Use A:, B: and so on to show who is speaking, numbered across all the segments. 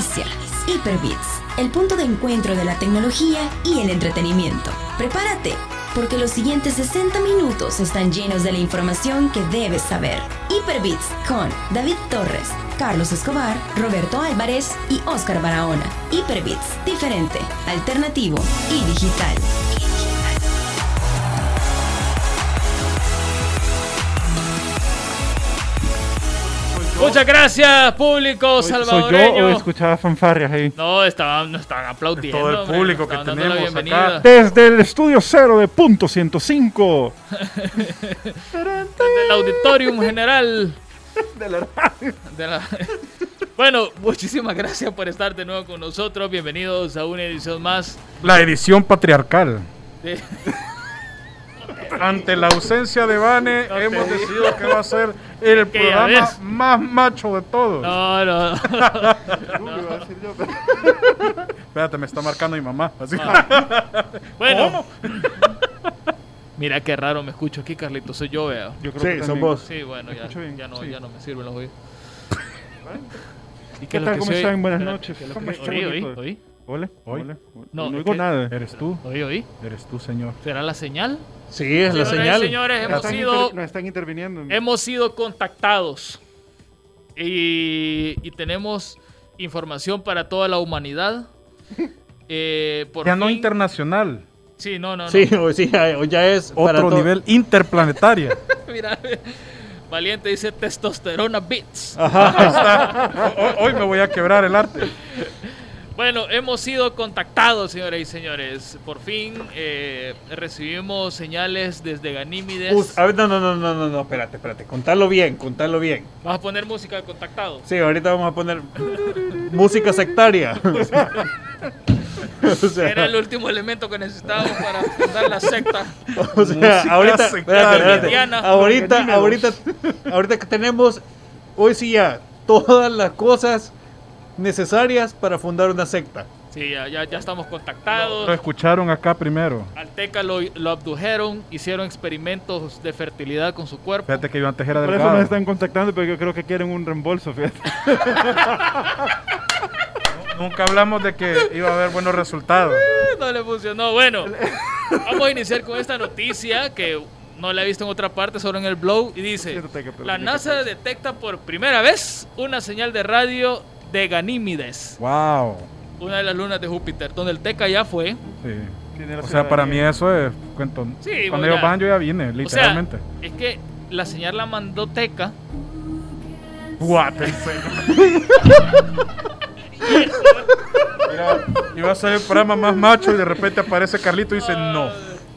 A: Inicia Hyperbits, el punto de encuentro de la tecnología y el entretenimiento. Prepárate, porque los siguientes 60 minutos están llenos de la información que debes saber. Hyperbits con David Torres, Carlos Escobar, Roberto Álvarez y Oscar Barahona. Hyperbits, diferente, alternativo y digital.
B: Muchas gracias, público
C: ¿Soy- ¿Soy
B: salvadoreño.
C: yo o escuchaba fanfarrias ahí?
B: No, estaban, no estaban aplaudiendo.
D: Todo el
B: hombre,
D: público que tenemos acá.
C: Desde el estudio cero de punto 105.
B: Desde el auditorium general.
C: De la radio.
B: de la- Bueno, muchísimas gracias por estar de nuevo con nosotros. Bienvenidos a una edición más
D: La edición patriarcal.
B: de...
D: Ante la ausencia de Vane,
B: No
D: hemos decidido que va a ser el programa
B: ves.
D: más macho de todos.
B: No, no.
C: Pero-
D: Espérate, me está marcando mi mamá. Así.
B: Bueno. Mira qué raro me escucho aquí, Carlito. Soy yo, vea.
C: Yo creo
E: Sí,
C: que
E: son vos.
B: Sí, bueno,
C: ¿Me
B: ya, no,
C: Sí.
B: ya no me sirven los oídos. ¿Y
C: ¿Qué tal? ¿Cómo están? Buenas noches.
B: ¿qué es lo
C: ¿Cómo
B: que-
C: está
B: Oí, oí,
C: Ole,
D: Hoy.
C: ole.
B: No,
C: No, oigo
B: que-
C: nada.
D: Eres tú.
B: oí, oí.
D: Eres tú, señor.
B: ¿Será la señal?
E: Sí, es la señal.
B: señores, hemos
C: están,
B: sido...
C: inter- nos están interviniendo.
B: Hemos sido contactados y, y tenemos información para toda la humanidad. Eh, por
D: Ya no
B: fin-
D: internacional.
B: Sí, no, no, no.
E: Sí, o, sí, o ya es para
D: Otro
E: to-
D: nivel interplanetario.
B: Mira, Valiente dice testosterona bits.
D: Ahí está. Hoy, hoy me voy a quebrar el arte.
B: Bueno, hemos sido contactados, señoras y señores. Por fin eh, recibimos señales desde Ganímides.
E: Us- a ver, no, no, no, no, no, no, espérate, espérate. Contalo bien, contalo bien.
B: ¿Vas a poner música de contactados?
E: Sí, ahorita vamos a poner música sectaria. o sea,
B: Era el último elemento que necesitábamos para fundar la secta.
E: o sea, ahorita, espérate, espérate. Ahorita, ahorita, ahorita que tenemos, hoy sí ya, todas las cosas necesarias para fundar una secta.
B: Sí, ya, ya, ya estamos contactados.
D: Lo escucharon acá primero.
B: Alteca lo, lo abdujeron, hicieron experimentos de fertilidad con su cuerpo.
D: Fíjate que yo antes era
C: Por eso
D: delgado.
C: nos están contactando, pero yo creo que quieren un reembolso, fíjate.
D: Nunca hablamos de que iba a haber buenos resultados.
B: No le funcionó. Bueno, vamos a iniciar con esta noticia que no la he visto en otra parte, solo en el blog. Y dice,
C: Siéntate que-
B: la NASA detecta por primera vez una señal de radio de Ganímides,
D: Wow.
B: una de las lunas de Júpiter, donde el Teca ya fue.
D: Sí. O sea, para mí eso es cuento.
B: Sí,
D: Cuando ellos van, yo ya vine,
B: O sea,
D: literalmente.
B: es que la señal la mandó Teca.
D: What? Mira, iba a ser el programa más macho y de repente aparece Carlito y dice no.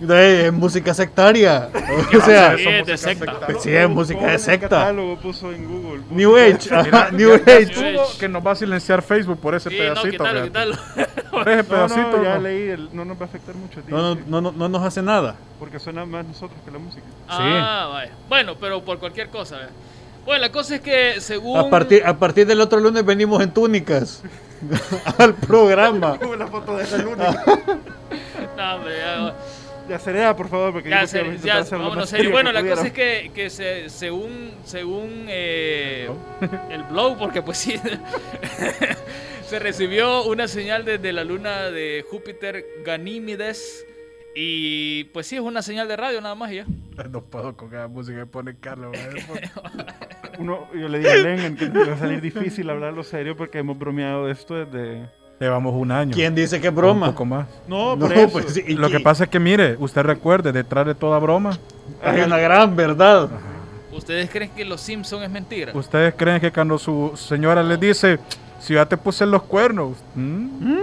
E: Es música sectaria. O sea,
B: Sí,
D: Eso,
B: es secta.
E: sí, es música de secta.
C: puso en Google.
E: New Age, ajá, New Age.
D: que nos va a silenciar Facebook por ese
B: Sí, no,
D: pedacito.
B: quítalo,
D: fíjate.
B: quítalo.
D: Por ese
C: No,
D: pedacito.
C: no, ya
D: no.
C: leí, el- no nos va a afectar mucho. tío,
E: No, no, no, no, no nos hace nada.
C: Porque suena más nosotros que la música.
B: Ah, vaya. Bueno, pero por cualquier cosa. Bueno, la cosa es que según...
E: A partir, a partir del otro lunes venimos en túnicas al programa.
C: Como la foto de esa luna.
B: No, hombre, ya-
C: ya sería, por favor, porque
B: Ya, ya, vámonos
C: más
B: serio.
C: serio
B: Bueno,
C: que
B: la cosa es que, que se- según, según eh, el blog, porque pues sí, se recibió una señal desde la luna de Júpiter Ganímides y pues sí, es una señal de radio nada más y ya.
D: No puedo con cada música que pone Carlos.
C: Uno, yo le dije a Len que va a salir difícil hablarlo serio porque hemos bromeado de esto desde...
D: Llevamos un año.
E: ¿Quién dice que es
D: Un
E: broma?
D: poco más.
C: No,
E: No,
C: eso.
E: pues y
D: Lo que pasa es que, mire, usted recuerde, detrás de toda broma,
E: hay una gran verdad.
B: ¿Ustedes creen que los Simpsons es mentira?
D: ¿ustedes creen que cuando su señora les dice, si ya te puse los cuernos? ¿Mm?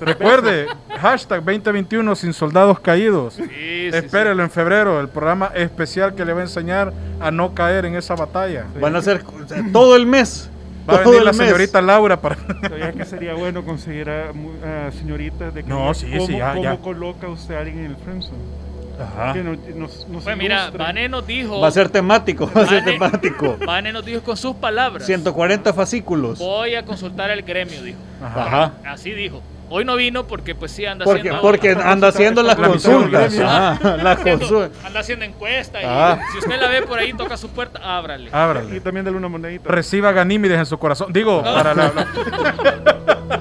D: Recuerde, hashtag 2021 sin soldados caídos.
B: Sí, sí, sí.
D: Espérelo en febrero, el programa especial que le va a enseñar a no caer en esa batalla.
E: Van a ser todo el mes.
D: Va a venir la
E: mes.
D: señorita Laura para...
C: ¿Sabías que sería bueno conseguir a, mu- a señoritas de que
D: No, sí,
C: cómo,
D: sí, ya,
C: cómo
D: ya.
C: coloca usted a alguien en el friendzone?
E: Ajá.
C: Que nos, nos, nos
B: Pues mira. Vane nos dijo...
E: Va a ser temático, va a ser temático.
B: Vane nos dijo con sus palabras.
E: 140 fascículos.
B: Voy a consultar el gremio, dijo.
E: Ajá.
B: Así dijo. Hoy no vino porque pues sí anda
E: Porque,
B: haciendo...
E: porque anda haciendo las consultas. las
B: haciendo-
E: consultas.
B: anda haciendo encuesta y
E: Ah.
B: si usted la ve por ahí, toca su puerta, ábrale.
C: Y
D: Ábrale.
C: también dale una monedita.
D: Reciba Ganímides en su corazón. Digo, para la, la-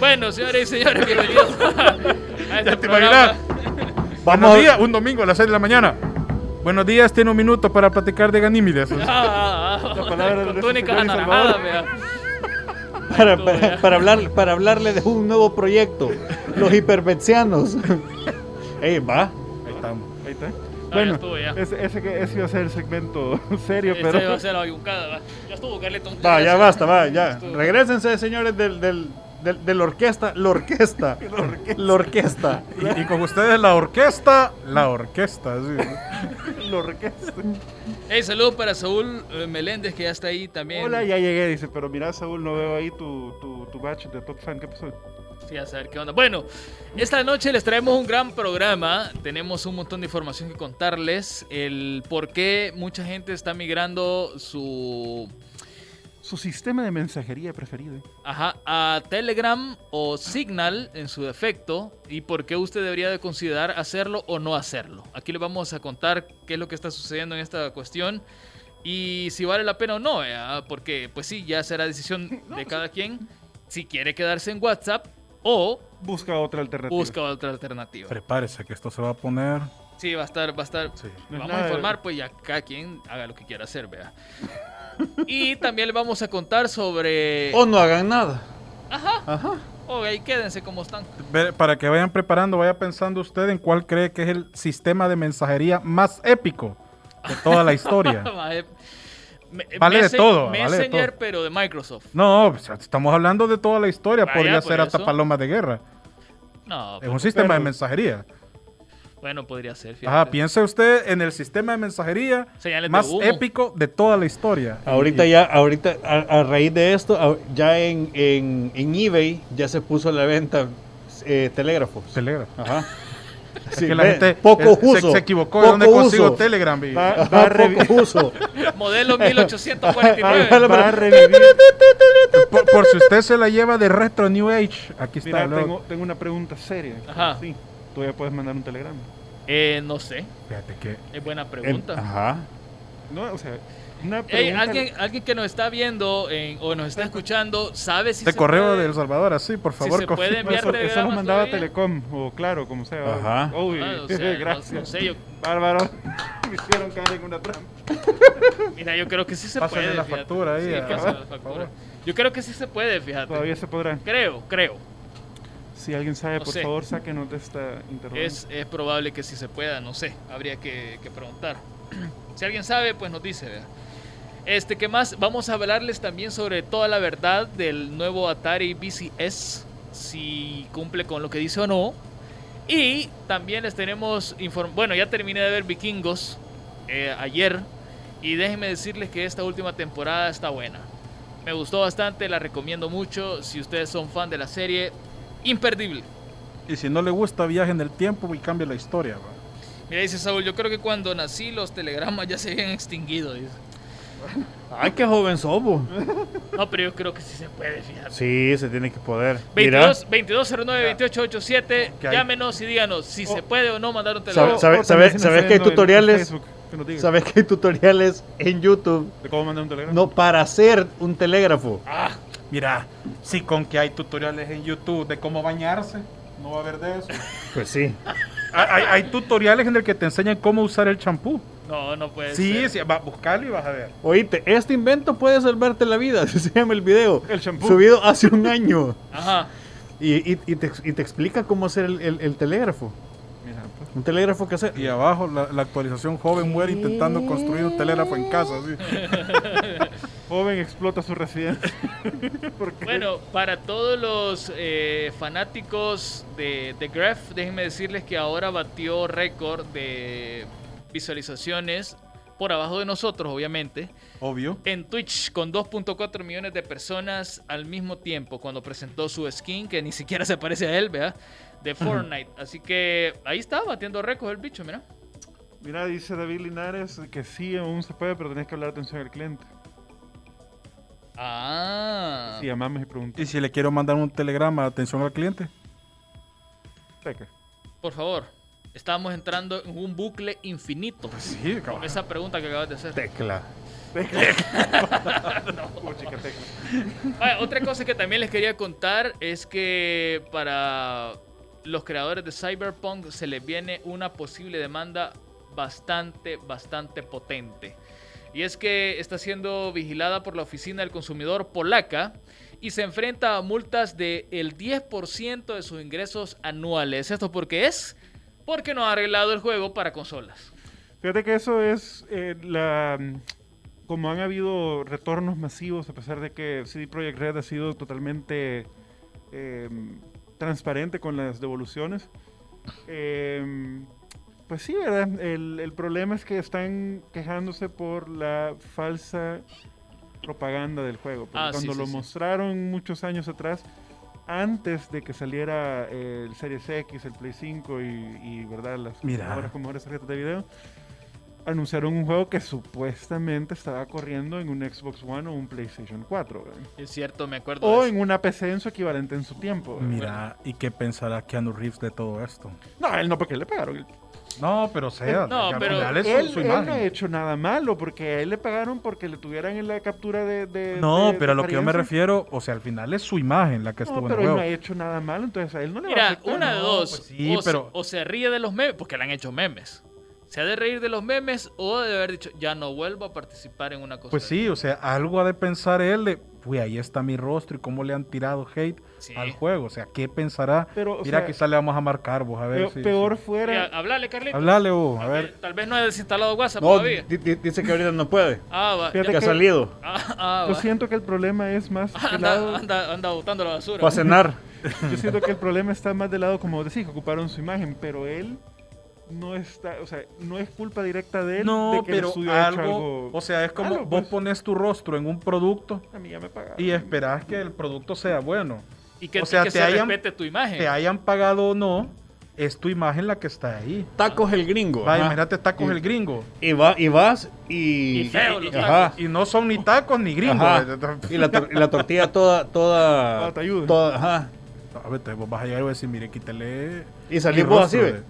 B: Bueno, señores y señores, bienvenidos a, este
D: ¿Ya te
B: programa.
D: Buenos
E: Vamos
D: días, un domingo a las 6 de la mañana. Buenos días, tiene un minuto para platicar de Ganímides.
B: Ah, ah, ah,
C: La palabra
B: con
C: de
B: túnica
C: y
B: anaranjada.
E: Para, para, para hablar, para hablarle de un nuevo proyecto. Los hiperbetsianos. Ey, va.
D: Ahí estamos.
C: Ahí está.
B: ya
C: bueno,
B: estuvo, ya.
C: Ese, ese, que- ese iba a ser el segmento serio,
B: Este
C: pero
B: va a ser la bayuncada, va. Ya estuvo Carleton.
E: Va, ya basta, va, ya. Regrésense, señores, del, del, del- de la orquesta. La orquesta. La orquesta.
D: Y, y con ustedes la orquesta, la orquesta. sí.
C: lo requesto.
B: Hey, saludos para Saúl eh, Meléndez, que ya está ahí también.
C: Hola, ya llegué, dice, pero mira, Saúl, no veo ahí tu, tu, tu batch de Top Fan, ¿qué pasó?
B: Sí, a saber qué onda. Bueno, esta noche les traemos un gran programa. Tenemos un montón de información que contarles. El por qué mucha gente está migrando su
C: Su sistema de mensajería preferido.
B: ajá, a Telegram o Signal en su defecto y por qué usted debería de considerar hacerlo o no hacerlo. Aquí les vamos a contar qué es lo que está sucediendo en esta cuestión y si vale la pena o no, ¿verdad? porque pues sí, ya será decisión de cada quien si quiere quedarse en WhatsApp o
C: Busca otra alternativa.
B: busca otra alternativa.
D: Prepárese que esto se va a poner.
B: Sí, va a estar, va a estar.
D: Sí.
C: No es
B: Vamos a informar, pues ya cada quien haga lo que quiera hacer, vea. Y también le vamos a contar sobre.
E: O no hagan nada.
B: Ajá.
E: Ajá.
B: Ok, quédense como están.
D: Para que vayan preparando, vaya pensando usted en cuál cree que es el sistema de mensajería más épico de toda la historia.
B: Me-
D: Vale de todo, vale de
B: Messenger,
D: todo.
B: pero de Microsoft.
D: No, estamos hablando de toda la historia.
B: Vaya,
D: Podría ser hasta palomas de guerra.
B: No,
D: Es un sistema
C: pero-
D: de mensajería.
B: Bueno, podría ser.
D: Ajá,
B: fíjate.
D: piense usted en el sistema de mensajería
B: Señales de
D: más
B: humo.
D: épico de toda la historia.
E: Ahorita
D: Y-
E: ya, ahorita, a, a raíz de esto, a- ya en, en, en eBay ya se puso a la venta eh, telégrafos.
D: Telegram.
E: Ajá.
D: Es
E: Sí,
D: que la
E: ve,
D: gente
E: poco
D: eh, se-
E: uso.
D: Se, equivocó de dónde consigo
E: uso.
D: Telegram. y-
C: Va, va, a
E: Ajá,
C: revi-
E: poco uso.
B: Modelo
C: va-
B: 1849.
C: va a revivir.
D: por, por si usted se la lleva de retro New Age, aquí está.
C: Mira, tengo, tengo una pregunta seria.
B: Ajá.
C: Sí, tú ya puedes mandar un telegrama.
B: Eh, no sé.
D: Fíjate que
B: Es buena
E: El-
B: pregunta.
E: ajá.
C: No, o sea, una
B: Ey,
C: pregunta.
B: alguien, alguien que nos está viendo en- o nos está escuchando, ¿sabe si
D: de
B: se
D: correo
B: puede-
D: de El Salvador, así, por
B: si
D: favor.
B: se
D: confirme.
B: puede enviar
C: eso, eso lo mandaba
B: todavía?
C: Telecom, o claro, como sea.
E: Ajá.
C: Uy,
B: Ah, o sea, no-
C: gracias.
B: no sé, yo-
C: Bárbaro. Me hicieron caer en una trampa.
B: Mira, yo creo que sí se
D: Pásale
B: puede.
D: la
B: fíjate.
D: factura ahí,
B: Sí, pásale la factura. Yo creo que sí se puede, fíjate.
C: Todavía se podrá.
B: Creo, creo.
C: Si alguien sabe,
B: No
C: por
B: sé.
C: favor, sáquenos de esta interrogante.
B: Es, es probable que sí se pueda, no sé. Habría que, que preguntar. si alguien sabe, pues nos dice. vea. Este, ¿qué más? Vamos a hablarles también sobre toda la verdad del nuevo Atari VCS. Si cumple con lo que dice o no. Y también les tenemos inform Bueno, ya terminé de ver Vikingos eh, ayer. Y déjenme decirles que esta última temporada está buena. Me gustó bastante, la recomiendo mucho. Si ustedes son fan de la serie, imperdible.
D: Y si no le gusta, viaje en el tiempo y cambie la historia. va.
B: Mira, dice Saúl, yo creo que cuando nací los telegramas ya se habían extinguido. dice.
E: Ay, qué joven somos.
B: No, pero yo creo que sí se puede, fíjate.
E: Sí, se tiene que poder. Mira,
B: 22, 2209-2887,
D: Que hay-
B: llámenos y díganos si se puede o no mandar un
E: ¿Sabe-
B: telegrama.
E: sabe-
C: O también si nos
E: sabes
C: está
E: que hay tutoriales?
C: Que.
E: ¿sabes que hay tutoriales en YouTube?
C: ¿De cómo mandar un telegrama?
E: No, para hacer un telégrafo.
B: Ah,
D: Mira, si con que hay tutoriales en YouTube de cómo bañarse, no va a haber de eso.
E: Pues sí.
D: hay, hay- tutoriales en el que te enseñan cómo usar el champú.
B: no, no puede
D: Sí,
B: ser.
D: sí, va, buscarlo y vas a ver.
E: Oíste, este invento puede salvarte la vida. Se llama el video.
C: El champú.
E: Subido hace un año.
B: Ajá.
E: Y, y- y te, y te explica cómo hacer el, el- el telégrafo. Un telégrafo que hacer.
D: Y abajo la, la actualización joven muere intentando construir un telégrafo en casa. ¿sí?
C: Joven explota su residencia.
B: Bueno, para todos los eh, fanáticos de, de Graph, déjenme decirles que ahora batió récord de visualizaciones por abajo de nosotros, obviamente.
D: Obvio.
B: en Twitch con 2.4 millones de personas al mismo tiempo cuando presentó su skin, que ni siquiera se parece a él, ¿verdad? De Fortnite. Así que ahí está, batiendo récords el bicho, mira.
C: Mira, dice David Linares que sí, aún se puede, pero tenés que hablar atención al cliente.
B: Ah. Ajá.
C: Si llamamos y preguntamos.
D: Y si le quiero mandar un telegrama, atención al cliente.
C: Teca.
B: Por favor, estamos entrando en un bucle infinito.
D: Sí,
B: Con esa pregunta que acabas de hacer.
E: Tecla.
C: Teca.
B: Vaya, otra cosa que también les quería contar es que para los creadores de Cyberpunk se les viene una posible demanda bastante, bastante potente. Y es que está siendo vigilada por la Oficina del Consumidor polaca y se enfrenta a multas del el 10% de sus ingresos anuales. ¿Esto por qué es? Porque no ha arreglado el juego para consolas.
C: Fíjate que eso es eh, la. Como han habido retornos masivos, a pesar de que CD Projekt Red ha sido totalmente eh, transparente con las devoluciones. eh, pues sí, ¿verdad? El, el problema es que están quejándose por la falsa propaganda del juego. Porque
B: Ah, sí,
C: cuando
B: sí,
C: lo
B: sí.
C: mostraron muchos años atrás, antes de que saliera eh, el Series X, el Play 5 y, y, ¿verdad? las computadoras con mejores tarjetas de video, anunciaron un juego que supuestamente estaba corriendo en un Xbox One o un PlayStation 4. ¿verdad?
B: Es cierto, me acuerdo.
C: O
B: de
C: en una PC en su equivalente en su tiempo. ¿verdad?
D: Mira, ¿y qué pensará Keanu Reeves de todo esto?
C: No, él no, porque le pagaron.
D: No, pero sea,
B: No,
D: al
B: pero-
D: final es su-
C: él,
D: su
C: él
D: imagen.
C: no ha hecho nada malo, porque a él le pagaron porque le tuvieran en la captura de. de-
D: No,
C: de-
D: pero a lo que yo me refiero, o sea, al final es su imagen la que estuvo
C: No,
D: en el
C: pero él no
D: juego.
C: ha hecho nada malo, entonces a él no le va a
B: Mira,
C: afectar.
B: una de
D: no,
B: dos.
D: pues sí,
B: o, se-
D: pero-
B: o se ríe de los memes, porque le han hecho memes. Se ha de reír de los memes o de haber dicho, ya no vuelvo a participar en una cosa.
D: Pues
B: así".
D: sí, o sea, algo ha de pensar él de, uy, ahí está mi rostro y cómo le han tirado hate
B: Sí.
D: al juego. O sea, ¿qué pensará?
C: Pero,
D: Mira,
C: sea,
D: quizá le vamos a marcar vos, a ver
C: Peor,
D: si...
C: peor
D: si-
C: fuera.
B: Hablale, Carlito.
D: Hablale vos, a
B: Tal
D: ver.
B: vez- Tal vez no haya desinstalado WhatsApp
E: No,
B: todavía.
E: di- di- dice que ahorita no puede.
B: Ah, va.
C: Fíjate
E: Que ha salido.
B: Ah, ah,
C: Yo
B: va.
C: siento que el problema es más del
B: Anda,
C: lado.
B: anda, anda botando la basura.
E: Fue a cenar.
C: Yo siento que el problema está más del lado, como decís, que ocuparon su imagen, pero él no está, o sea, no es culpa directa de él.
D: No,
C: de que el
D: pero algo, o sea, es como vos
C: pues.
D: pones tu rostro en un producto
C: A mí ya me pagaron.
D: y esperás que el producto sea bueno.
B: y que,
D: o sea,
B: y que
D: te
B: se
D: hayan-
B: respete tu imagen.
D: Te hayan pagado o no, es tu imagen la que está ahí.
E: Tacos el gringo. Ajá.
D: imagínate tacos
E: Y-
D: el gringo.
E: Y, va, y vas y.
B: Y feo los
E: ajá.
D: Y no son ni tacos ni gringos.
E: Y la, tor- y la tortilla toda. toda
C: Ah, te ayuda.
E: toda- ajá.
D: A ver, te- vos vas a llegar y vas a decir, mire, quítale.
E: Y vos así, ve.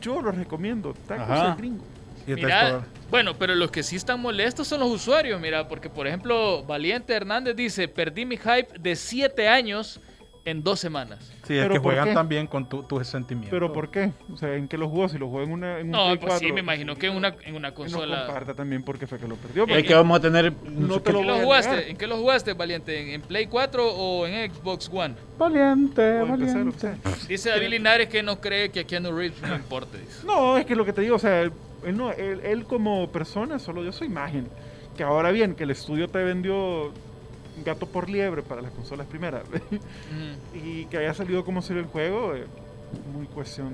C: Yo lo recomiendo, tacos
E: Ajá.
C: al gringo.
B: Mira, bueno, pero los que sí están molestos son los usuarios, mira, porque por ejemplo, Valiente Hernández dice, perdí mi hype de 7 años en dos semanas.
D: Sí, es
C: ¿Pero
D: que juegan
C: qué?
D: también con tu- tus sentimientos.
C: ¿Pero por qué? O sea, ¿en qué lo jugó? Si lo jugó en una en un
B: No,
C: Play
B: pues sí,
C: 4,
B: me imagino que en una, en una
C: que no
B: consola...
C: comparta también porque fue que lo perdió.
E: Es que vamos a tener.
C: No te
B: ¿En
C: lo
B: qué lo
C: voy a
B: jugaste?
C: negar.
B: ¿En qué lo jugaste, Valiente? ¿En, en Play 4 o en Xbox One?
E: Valiente,
C: o empezar, o
E: valiente.
C: sea.
B: Dice David Linares que no cree que a Keanu Reeves no importe. dice.
C: No, es que lo que te digo, o sea, él, él no, él, él como persona solo dio su imagen. Que ahora bien, que el estudio te vendió gato por liebre para las consolas primeras
B: Ujú.
C: y que haya salido como salió el juego, eh, muy cuestión.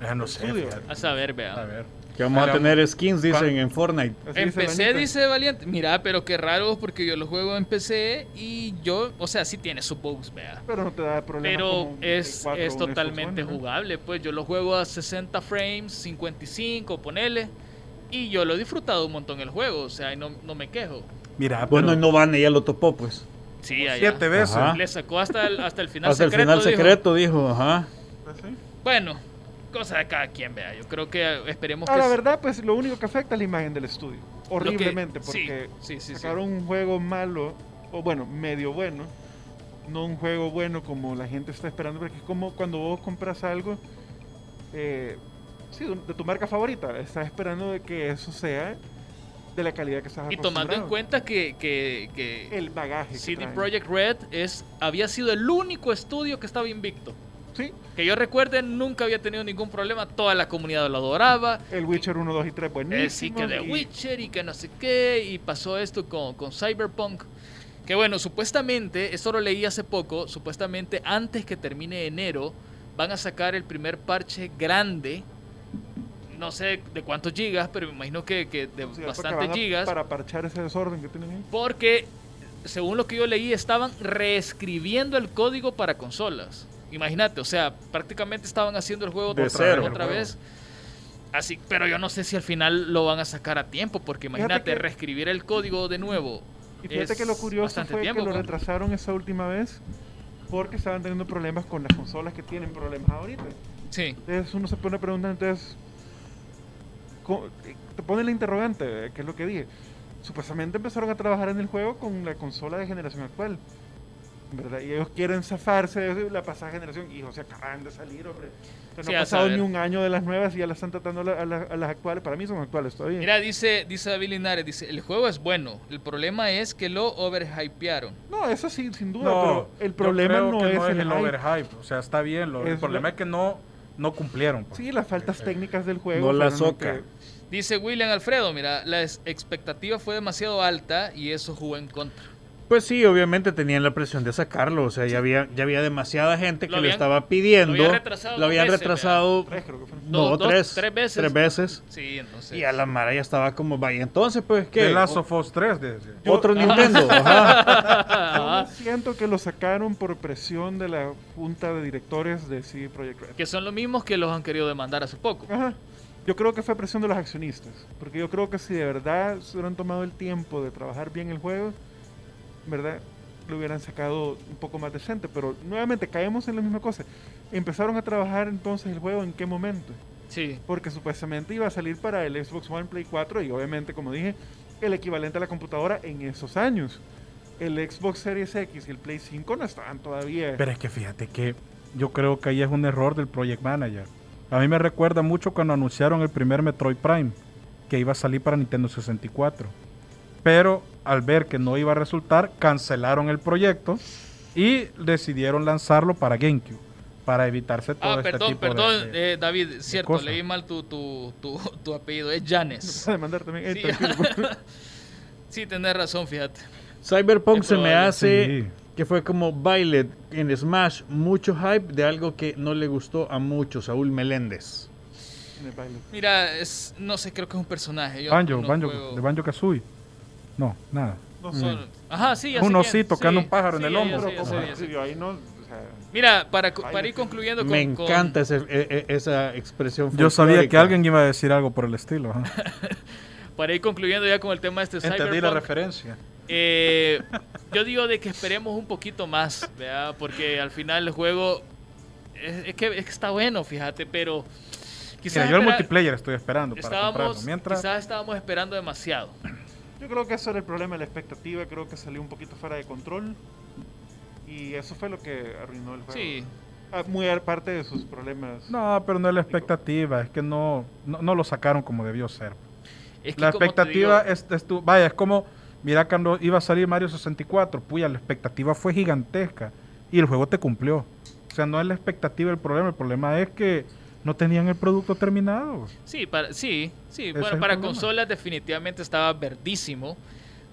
D: Ah, no sé.
B: A saber, vea.
D: A ver.
E: Que vamos a
D: Dale,
E: tener skins, dicen,
D: ¿Cuál?
E: en Fortnite.
C: Así
B: En
C: dice
B: PC
C: Vanita.
B: dice Valiente. Mira, pero qué raro porque yo lo juego en PC y yo, o sea, sí tiene su bugs, vea.
C: Pero no te da problema.
B: Pero es,
C: 4
B: es
C: Xbox
B: totalmente
C: ¿no?
B: jugable, pues yo lo juego a 60 frames, 55, ponele. Y yo lo he disfrutado un montón el juego, o sea, y no, no me quejo.
D: Mira,
E: Bueno,
D: pero
E: y no van, ya lo topó, pues.
B: Sí, allá.
D: siete veces.
E: Ajá.
B: Le sacó hasta el, hasta el final
E: Hasta el
B: secreto.
E: final
B: dijo.
E: secreto, dijo, ajá.
C: ¿Ah, sí?
B: Bueno, cosa de cada quien vea. Yo creo que esperemos
C: Ah,
B: que.
C: la verdad, pues lo único que afecta es la imagen del estudio. Horriblemente,
B: sí,
C: porque
B: sí, sí, sí.
C: sacaron un juego malo, o bueno, medio bueno, no un juego bueno como la gente está esperando, porque es como cuando vos compras algo, eh, sí, de tu marca favorita, estás esperando de que eso sea de la calidad que estás
B: Y tomando en cuenta que, que, que
C: el bagaje.
B: CD. Projekt Red es, había sido el único estudio que estaba invicto.
C: Sí,
B: Que yo recuerde, nunca había tenido ningún problema. Toda la comunidad lo adoraba.
C: el Witcher 1, 2 y 3, buenísimo.
B: Eh, sí, que de
C: y-
B: Witcher y que no sé qué. Y pasó esto con, con Cyberpunk. Que bueno, supuestamente, esto lo leí hace poco. Supuestamente, antes que termine enero, van a sacar el primer parche grande. No sé de cuántos gigas, pero me imagino que, que de
C: o sea, porque
B: bastantes gigas.
C: Para parchar ese desorden que tienen ahí.
B: Porque, según lo que yo leí, estaban reescribiendo el código para consolas. Imagínate, o sea, prácticamente estaban haciendo el juego
E: De
B: otra,
E: cero.
B: otra vez. Así, pero yo no sé si al final lo van a sacar a tiempo, porque imagínate,
C: que-
B: reescribir el código de nuevo
C: Y fíjate
B: Es
C: que lo curioso fue
B: tiempo,
C: que lo retrasaron esa última vez porque estaban teniendo problemas con las consolas que tienen problemas ahorita.
B: Sí.
C: Entonces uno se pone a preguntar, entonces, te pone la interrogante, que es lo que dije. Supuestamente empezaron a trabajar en el juego con la consola de generación actual. ¿verdad? Y ellos quieren zafarse de la pasada generación. Y se acaban de salir, hombre. O sea, no
B: Sí,
C: ha
B: a
C: pasado
B: saber.
C: ni un año de las nuevas y ya las están tratando a, la- a la- a las actuales. Para mí son actuales todavía.
B: Mira, dice, dice David Linares, dice, el juego es bueno, el problema es que lo overhypearon.
C: No, eso sí, sin duda.
D: No,
C: pero el problema no, es,
D: no es
C: el
D: el
C: hype.
D: overhype. O sea, está bien. lo- el
C: Es
D: problema
C: la-
D: es que no, no cumplieron. pues.
C: Sí, las faltas técnicas del juego.
E: No la soca.
C: que-
B: Dice William Alfredo, mira, la expectativa fue demasiado alta y eso jugó en contra.
E: Pues sí, obviamente tenían la presión de sacarlo. O sea, ya había, ya había demasiada gente que
B: Lo
E: estaba pidiendo.
B: lo habían retrasado
E: Lo
B: dos
E: habían
B: veces,
E: retrasado.
C: Tres, creo que fueron.
E: No,
B: Dos- dos-
E: tres.
B: tres veces.
E: Tres veces.
B: Sí, entonces.
E: Y a la Mara ya estaba como, vaya, entonces, pues, ¿qué?
D: The Last of Us 3. de- de-
E: Otro Nintendo. Ajá.
B: Ajá.
C: Yo siento que lo sacaron por presión de la junta de directores de CD Projekt Red.
B: Que son los mismos que los han querido demandar hace poco.
C: Ajá. Yo creo que fue presión de los accionistas. Porque yo creo que si de verdad se hubieran tomado el tiempo de trabajar bien el juego, ¿verdad? Lo hubieran sacado un poco más decente. Pero nuevamente caemos en la misma cosa. Empezaron a trabajar entonces el juego en qué momento.
B: Sí.
C: Porque supuestamente iba a salir para el Xbox One, Play 4 y obviamente, como dije, el equivalente a la computadora en esos años. El Xbox Series X y el Play 5 no estaban todavía.
D: Pero es que fíjate que yo creo que ahí es un error del Project Manager. A mí me recuerda mucho cuando anunciaron el primer Metroid Prime, que iba a salir para Nintendo 64. Pero al ver que no iba a resultar, cancelaron el proyecto y decidieron lanzarlo para GameCube, para evitarse todo
B: Ah,
D: este
B: perdón,
D: tipo de-
B: perdón,
D: de-
B: eh, David, cierto,
D: cosas.
B: leí mal tu, tu, tu, tu apellido, es Janes.
C: también.
B: Sí. Sí, tenés razón, fíjate.
E: Cyberpunk
B: Es
E: se me hace
D: Sí.
E: que fue como baile en Smash, mucho hype de algo que no le gustó a muchos, Saúl Meléndez.
B: Mira, es, no sé, creo que es un personaje. Yo
D: Banjo,
B: no
D: Banjo,
B: juego-
D: de Banjo Kazooie. No, nada.
C: No
E: Mm.
B: son- Ajá, sí, ya
D: Un osito que anda un pájaro en
B: sí,
D: el
B: ya-
D: hombro.
C: ahí, no. o sea,
B: Mira, para, para ir
C: sí.
B: concluyendo con...
E: Me
B: con-
E: encanta ese- e- e- esa expresión.
D: Yo sabía que alguien iba a decir algo por el estilo. ajá.
B: para ir concluyendo ya con el tema de este
D: Entendí la
B: Cyberpunk,
D: referencia.
B: eh, yo digo de que esperemos un poquito más, ¿verdad? Porque al final el juego es, es que, es que está bueno, fíjate, pero quizás
D: Mira, yo el multiplayer estoy esperando para
B: estábamos,
D: Mientras,
B: quizás estábamos esperando demasiado.
C: Yo creo que eso era el problema de la expectativa. Creo que salió un poquito fuera de control. Y eso fue lo que arruinó el juego.
B: Sí,
C: Ah, Muy aparte de sus problemas.
D: no, pero no es la expectativa, es que no, no, no lo sacaron como debió ser.
B: es que
D: La expectativa
B: digo,
D: es, es tu- vaya, es como, mira cuando iba a salir Mario 64, puya, la expectativa fue gigantesca y el juego te cumplió. O sea, no es la expectativa el problema, el problema es que no tenían el producto terminado.
B: Sí, para, sí, sí.
D: Ese
B: Bueno, para consolas definitivamente estaba verdísimo.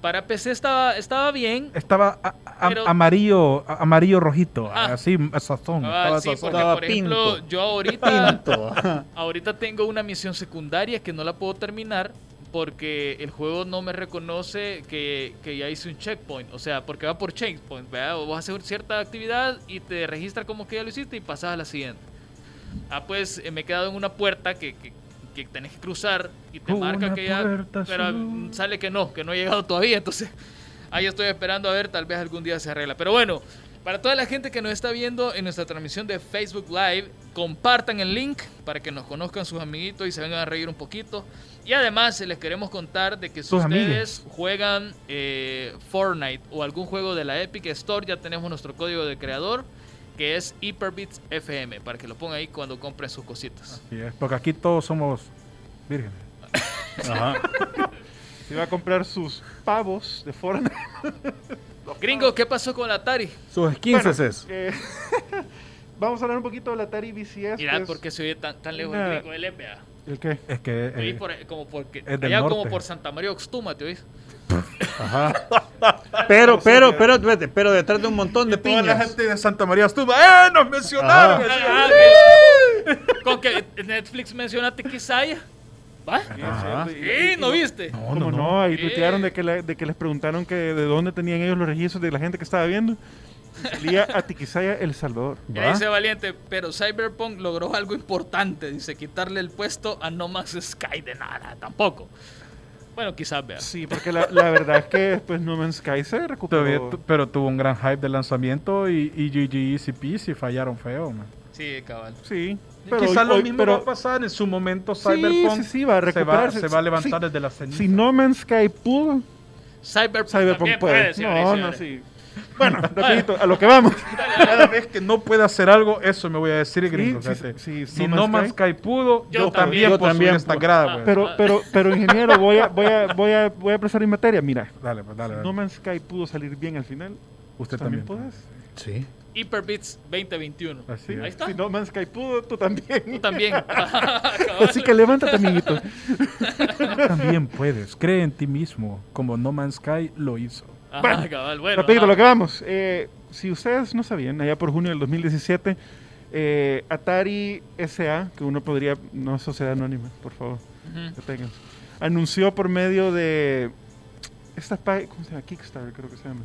B: Para PC estaba, estaba bien.
D: Estaba a- a-
B: Pero-
D: amarillo, a- amarillo rojito,
B: Ah.
D: así, a sazón.
B: Ah,
D: estaba
B: sí,
D: sazón.
B: porque
E: Estaba
B: por ejemplo,
E: pinto.
B: yo ahorita,
E: Pinto.
B: ahorita tengo una misión secundaria que no la puedo terminar porque el juego no me reconoce que, que ya hice un checkpoint. O sea, porque va por checkpoint, ¿verdad? O vas a hacer cierta actividad y te registra como que ya lo hiciste y pasas a la siguiente. Ah, pues eh, me he quedado en una puerta que, que, que tenés que cruzar y te marca que ya... Pero
D: azul.
B: mm, sale que no, que no he llegado todavía. Entonces, ahí estoy esperando a ver, tal vez algún día se arregla. Pero bueno, para toda la gente que nos está viendo en nuestra transmisión de Facebook Live, compartan el link para que nos conozcan sus amiguitos y se vengan a reír un poquito. Y además les queremos contar de que si
D: Sus
B: ustedes juegan eh, Fortnite o algún juego de la Epic Store, ya tenemos nuestro código de creador que es Hyperbits FM para que lo pongan ahí cuando compren sus cositas.
D: Así es, porque aquí todos somos vírgenes.
E: Ajá.
C: Se iba a comprar sus pavos de Fortnite.
B: Gringo, ¿qué pasó con la Atari?
E: Sus 15
C: Bueno,
E: es.
C: eh, vamos a hablar un poquito del Atari VCS.
B: Mirad
C: que es-
B: por qué se oye tan, tan lejos el gringo del EPA.
C: ¿El qué?
D: Es que eh,
B: por, como porque,
D: es del
B: allá como por Santa María Oxtuma, ¿te oís?
E: Ajá. Pero, pero, pero, espérate, pero detrás de un montón de
D: toda la
E: piñas.
D: gente de Santa María estuvo, ¡eh! ¡Nos mencionaron!
B: Ah, ok. Con que Netflix menciona Tequisaya. ¿Va?
C: Sí,
B: ¿no viste?
D: No,
C: ¿Cómo
D: no,
C: no?
D: no.
C: Ahí tuitearon de que, la- de que les preguntaron que de dónde tenían ellos los registros de la gente que estaba viendo. Salía a Tiquisaya, El Salvador.
B: Mira, dice Valiente, pero Cyberpunk logró algo importante. Dice, quitarle el puesto a No Man's Sky de nada, tampoco. Bueno, quizás vea.
C: Sí, porque la, la verdad es que después No Man's Sky se recuperó.
D: Todavía pero tuvo un gran hype de lanzamiento y, y GG Easy Peasy fallaron feo, man.
B: Sí, cabal.
C: Sí,
D: Quizás lo
C: hoy-
D: mismo
C: pero-
D: va a pasar en su momento
C: Sí,
D: Cyberpunk.
C: sí, sí, va a
D: se va,
C: recuperarse.
D: se va a levantar
C: Sí.
D: desde la ceniza.
C: Si No Man's Sky pudo,
B: Cyberpunk,
C: puede.
B: señores y
C: no, no,
B: señores.
C: sí. Bueno, rapidito, a lo que vamos.
D: Cada vez que no pueda hacer algo, eso me voy a decir, gringo.
C: sí,
D: fíjate.
C: sí, sí,
D: si
C: No Man's
D: Sky pudo,
B: Yo
D: yo,
B: también.
D: también
E: Yo
D: puedo
E: también
D: esta
E: puedo.
D: grada,
B: Ah,
D: pues.
C: Pero, pero, pero ingeniero, voy a, voy a, voy a, voy a prestar mi materia. Mira,
D: Dale, pues dale. dale.
C: No Man's Sky pudo salir bien al final.
D: Usted
C: también
D: también.
C: puedes.
E: Sí.
B: Hyperbits 2021.
D: Así
B: Ahí
D: es.
B: está.
C: Si No Man's Sky pudo, tú también.
B: Tú también.
C: Así que levántate, amiguito.
D: También puedes. Cree en ti mismo, como No Man's Sky lo hizo.
B: Ajá,
C: Bueno,
B: cabal. Bueno,
C: Rapidito,
B: ajá.
C: lo que vamos. Eh, si ustedes no sabían, allá por junio del 2017, eh, Atari SA, que uno podría, no es sociedad anónima, por favor,
B: Ujú.
C: que tengan, anunció por medio de páginas, ¿cómo se llama? Kickstarter, creo que se llama.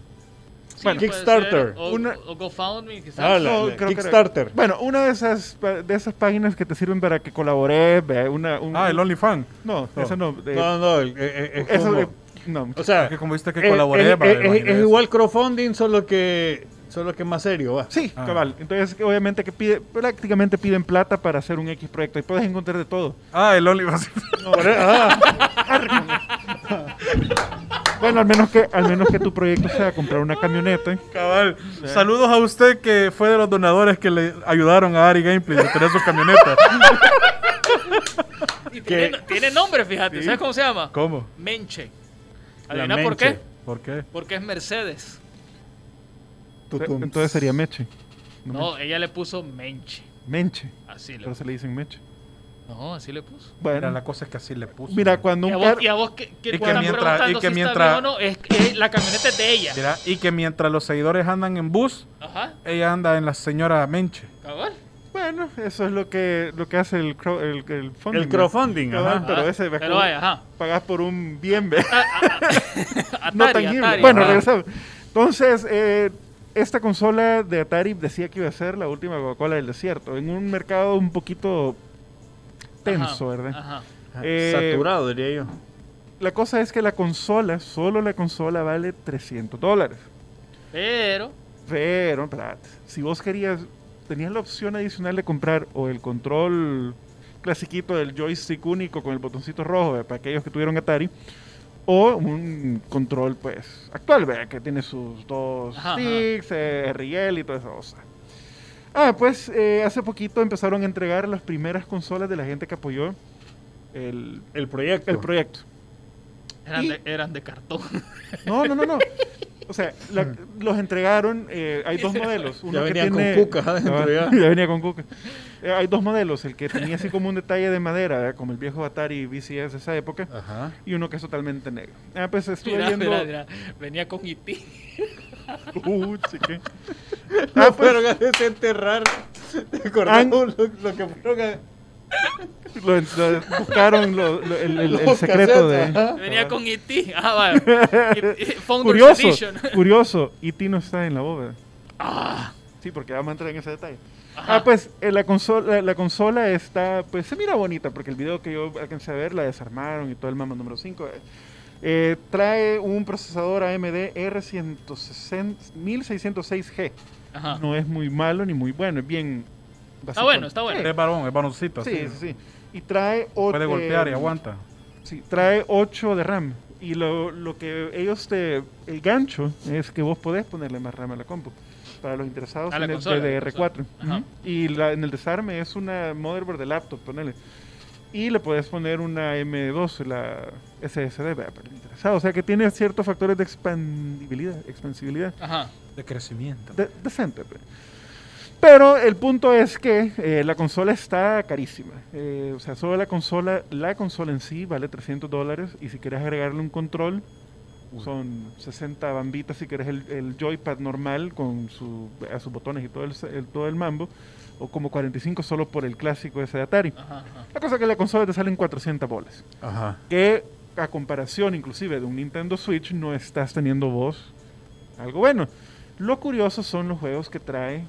B: Sí,
C: Bueno,
E: Kickstarter.
B: ser, O,
C: Una-
B: o GoFundMe, quizás.
E: Ah, la-
C: No,
E: la
C: creo que era-
E: Kickstarter.
C: Bueno, una de esas, de esas páginas que te sirven para que colabores, una, un-
D: Ah, el OnlyFans.
C: No,
D: No.
C: esa no. de-
E: No, no, eh, eh, es
C: eso
E: como-
C: de- no.
E: o sea,
D: que como viste que
E: eh,
D: colaboré,
E: eh, eh, es, igual crowdfunding, solo que solo que más serio, va.
C: Sí,
D: Ah.
C: cabal. Entonces, obviamente que pide, prácticamente piden plata para hacer un X proyecto y puedes encontrar de todo.
D: Ah, el OnlyFans.
E: Ah,
C: Bueno, al menos que al menos que tu proyecto sea comprar una camioneta.
D: Cabal. Saludos a usted que fue de los donadores que le ayudaron a Ari Gameplay a tener su camioneta.
B: Y tiene, tiene nombre, fíjate.
C: Sí.
B: ¿Sabes cómo se llama?
D: ¿Cómo?
B: Menche. ¿Adivina por qué?
D: ¿Por qué?
B: Porque es Mercedes.
E: tutum.
C: Entonces sería Meche. No,
B: No, ella le puso Menche.
C: Menche.
B: Así le
C: Pero se le dicen Meche.
B: No, así le puso.
D: Mira,
C: Bueno,
D: la cosa es que así le puso.
C: mira, cuando
B: Y a
C: un
B: vos, y a vos que, que
D: Y
B: te
D: que mientras- y que
B: si
D: mientras-
B: no, es, es- la camioneta es de ella.
D: Mira, y que mientras los seguidores andan en bus,
B: Ajá,
D: ella anda en la señora Menche.
B: cabal.
C: Bueno, eso es lo que, lo que hace el, crow- el, el funding,
E: El crowdfunding, ajá.
C: Pero
B: Ajá.
C: ese
B: Pero
C: que
B: vaya, ajá.
C: pagas por un bien, ve.
B: Atari,
C: no tangible.
B: Atari,
C: bueno, regresamos. Entonces, eh, esta consola de Atari decía que iba a ser la última Coca-Cola del desierto, en un mercado un poquito tenso,
B: Ajá,
C: ¿verdad?
B: Ajá.
C: Eh,
E: Saturado, diría yo.
C: La cosa es que la consola, solo la consola vale 300 dólares.
B: Pero,
C: Pero, espérate, si vos querías, tenías la opción adicional de comprar o el control clasiquito del joystick único con el botoncito rojo eh, para aquellos que tuvieron Atari, o un control pues actual, ¿verdad? que tiene sus dos
B: Ajá, ajá.
C: sticks, eh, RL y toda esa cosa. Ah, pues eh, hace poquito empezaron a entregar las primeras consolas de la gente que apoyó el,
E: El proyecto.
C: el proyecto.
B: eran,
C: Y-
B: de, eran de cartón.
C: No, no, no, no. O sea, la- los entregaron, eh, hay dos modelos. Uno
E: Ya
C: que
E: venían con
C: tiene-
E: cuca ya.
C: venía con cuca. Eh, hay dos modelos, el que tenía así como un detalle de madera, ¿verdad? como el viejo Atari VCS de esa época,
E: Ajá.
C: y uno que es totalmente negro. Ah, pues estuve viendo...
B: Venía con IT.
C: Uh, chique. Ah, pues,
E: fueron a desenterrar. ¿Te acordás
C: An-
E: lo, lo que fueron a...
C: lo- lo- buscaron lo- lo- el, el- el secreto de...
B: Venía con IT. Ah, Founders
C: Curioso,
B: Edition.
C: curioso, E.T. no está en la bóveda.
B: Ah,
C: Sí, porque vamos a entrar en ese detalle.
B: ajá.
C: Ah, pues eh, la, consola, la consola está, pues se mira bonita, porque el video que yo alcancé a ver la desarmaron y todo el mamo número 5. trae un procesador AMD R160 1606G.
B: Ajá.
C: No es muy malo ni muy bueno, es bien...
B: Está bueno, está bueno.
C: Sí,
D: Es varón, es varoncito.
C: sí,
D: así.
C: sí, sí. Y trae... o-
D: Puede golpear y aguanta.
C: Sí, trae 8 de RAM. Y lo, lo que ellos te... El gancho es que vos podés ponerle más RAM a la compu. Para los interesados en el
B: consola, a la
C: DDR4.
B: consola. Ajá.
C: Ujú. Y la- en el desarme es una motherboard de laptop, ponele. Y le puedes poner una M2, la SSD, para el interesado. O sea que tiene ciertos factores de expandibilidad, expansibilidad.
B: Ajá.
D: De crecimiento.
C: De- decente. pe. Pero el punto es que eh, la consola está carísima. Eh, o sea, solo la consola, la consola en sí vale 300 dólares. Y si quieres agregarle un control, son 60 bambitas si quieres el, el joypad normal con su, a sus botones y todo el, el- todo el mambo. O como 45 solo por el clásico ese de Atari.
B: Ajá. ajá.
C: La cosa es que la consola te sale en 400 bolas.
E: Ajá.
C: Que a comparación inclusive de un Nintendo Switch no estás teniendo vos algo bueno. Lo curioso son los juegos que trae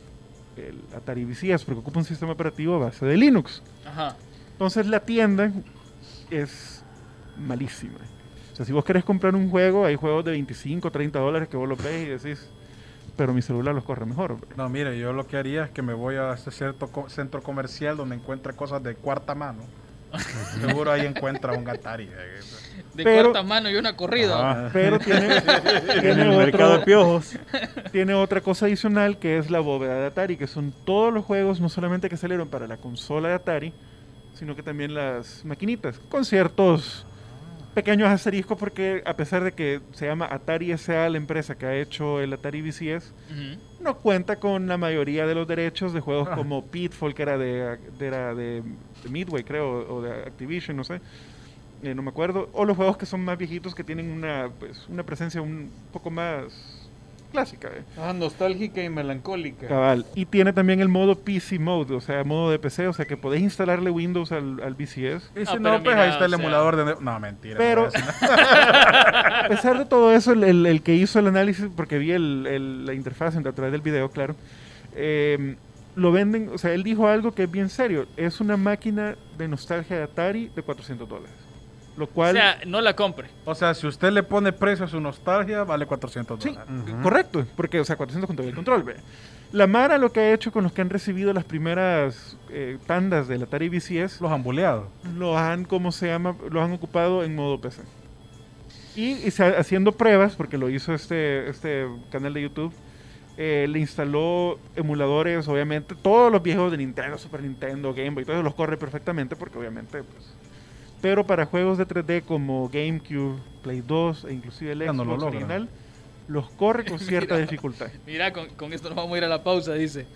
C: el Atari VCS porque ocupa un sistema operativo a base de Linux.
B: Ajá.
C: Entonces la tienda es malísima. O sea, si vos querés comprar un juego, hay juegos de 25, 30 dólares que vos los ves y decís, pero mi celular los corre mejor.
D: No, mire, yo lo que haría es que me voy a ese cierto co- centro comercial donde encuentre cosas de cuarta mano. Seguro ahí encuentra un Atari. eh.
B: De
C: Pero-
B: cuarta mano y una corrida.
E: Ajá.
C: Pero tiene,
E: En
C: tiene,
E: el
C: otro-
E: mercado de piojos.
C: tiene otra cosa adicional que es la bóveda de Atari, que son todos los juegos, no solamente que salieron para la consola de Atari, sino que también las maquinitas, con ciertos pequeños asteriscos, porque a pesar de que se llama Atari S.A. la empresa que ha hecho el Atari VCS,
B: Ujú.
C: no cuenta con la mayoría de los derechos de juegos
D: Ah.
C: como Pitfall, que era de, de- era de, de Midway, creo, o de Activision, no sé. Eh, no me acuerdo. O los juegos que son más viejitos, que tienen una, pues, una presencia un poco más clásica. eh.
E: Ah, nostálgica y melancólica.
C: Cabal. Y tiene también el modo PC Mode, o sea, modo de PC, o sea, que podés instalarle Windows al, al VCS.
D: Y si
B: pero
D: no, pues
B: mira,
D: ahí está el
B: sea-
D: emulador de... No, mentira. no
C: Pero-
D: voy a
C: pesar de todo eso, el, el- el que hizo el análisis, porque vi el- el- la interfaz a través del video, claro, eh, lo venden, o sea, él dijo algo que es bien serio. Es una máquina de nostalgia de Atari de 400 dólares. Lo
B: O
C: cual...
B: sea, no la compre.
D: O sea, si usted le pone precio a su nostalgia, vale 400
C: Sí,
D: dólares.
C: correcto, porque, o sea, 400 con todo el control. ve. La Mara lo que ha hecho con los que han recibido las primeras eh, tandas del Atari VCS,
D: Los ambuleados.
C: lo han, ¿cómo se llama? Los han ocupado en modo PC. Y, y haciendo pruebas, porque lo hizo este, este canal de YouTube, eh, le instaló emuladores, obviamente, todos los viejos de Nintendo, Super Nintendo, Game Boy, todos los corre perfectamente, porque obviamente, pues... Pero para juegos de 3D como GameCube, Play 2 e inclusive el
D: Ya no lo
C: Xbox original, los corre con cierta
B: Mira.
C: dificultad.
B: Mira, con, con esto nos vamos a ir a la pausa, dice.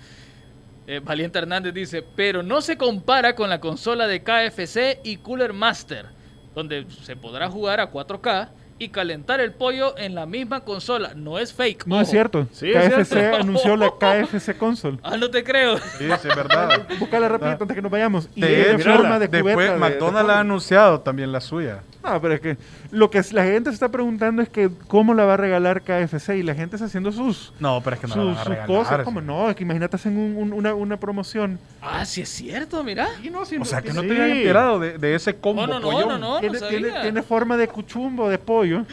B: Eh, Valiente Hernández dice, pero no se compara con la consola de KFC y Cooler Master, donde se podrá jugar a 4K y calentar el pollo en la misma consola. No es fake.
C: No es cierto.
E: Sí, es
C: KFC
E: cierto.
C: anunció la KFC console.
B: Ah, no te creo.
D: Sí, sí, es verdad.
C: Búscala rápido antes que nos vayamos. Y
D: De
C: es forma de
D: después
C: cubeta de- de
D: McDonald's ha anunciado también la suya.
C: No, pero es que lo que la gente se está preguntando es que cómo la va a regalar KFC y la gente está haciendo sus,
D: No, pero es que no
C: sus,
D: la van a
C: sus
D: regalar,
C: cosas.
D: sí.
C: Como no, es que imagínate hacen un- un- una, una promoción.
B: Ah, sí es cierto, mira.
C: Y no, si
D: O sea, que no
E: Sí.
D: te habían enterado de, de ese combo
B: Oh, no, no,
D: pollón.
B: no, no, no
C: tiene,
B: sabía.
C: tiene- tiene forma de cuchumbo de pollo.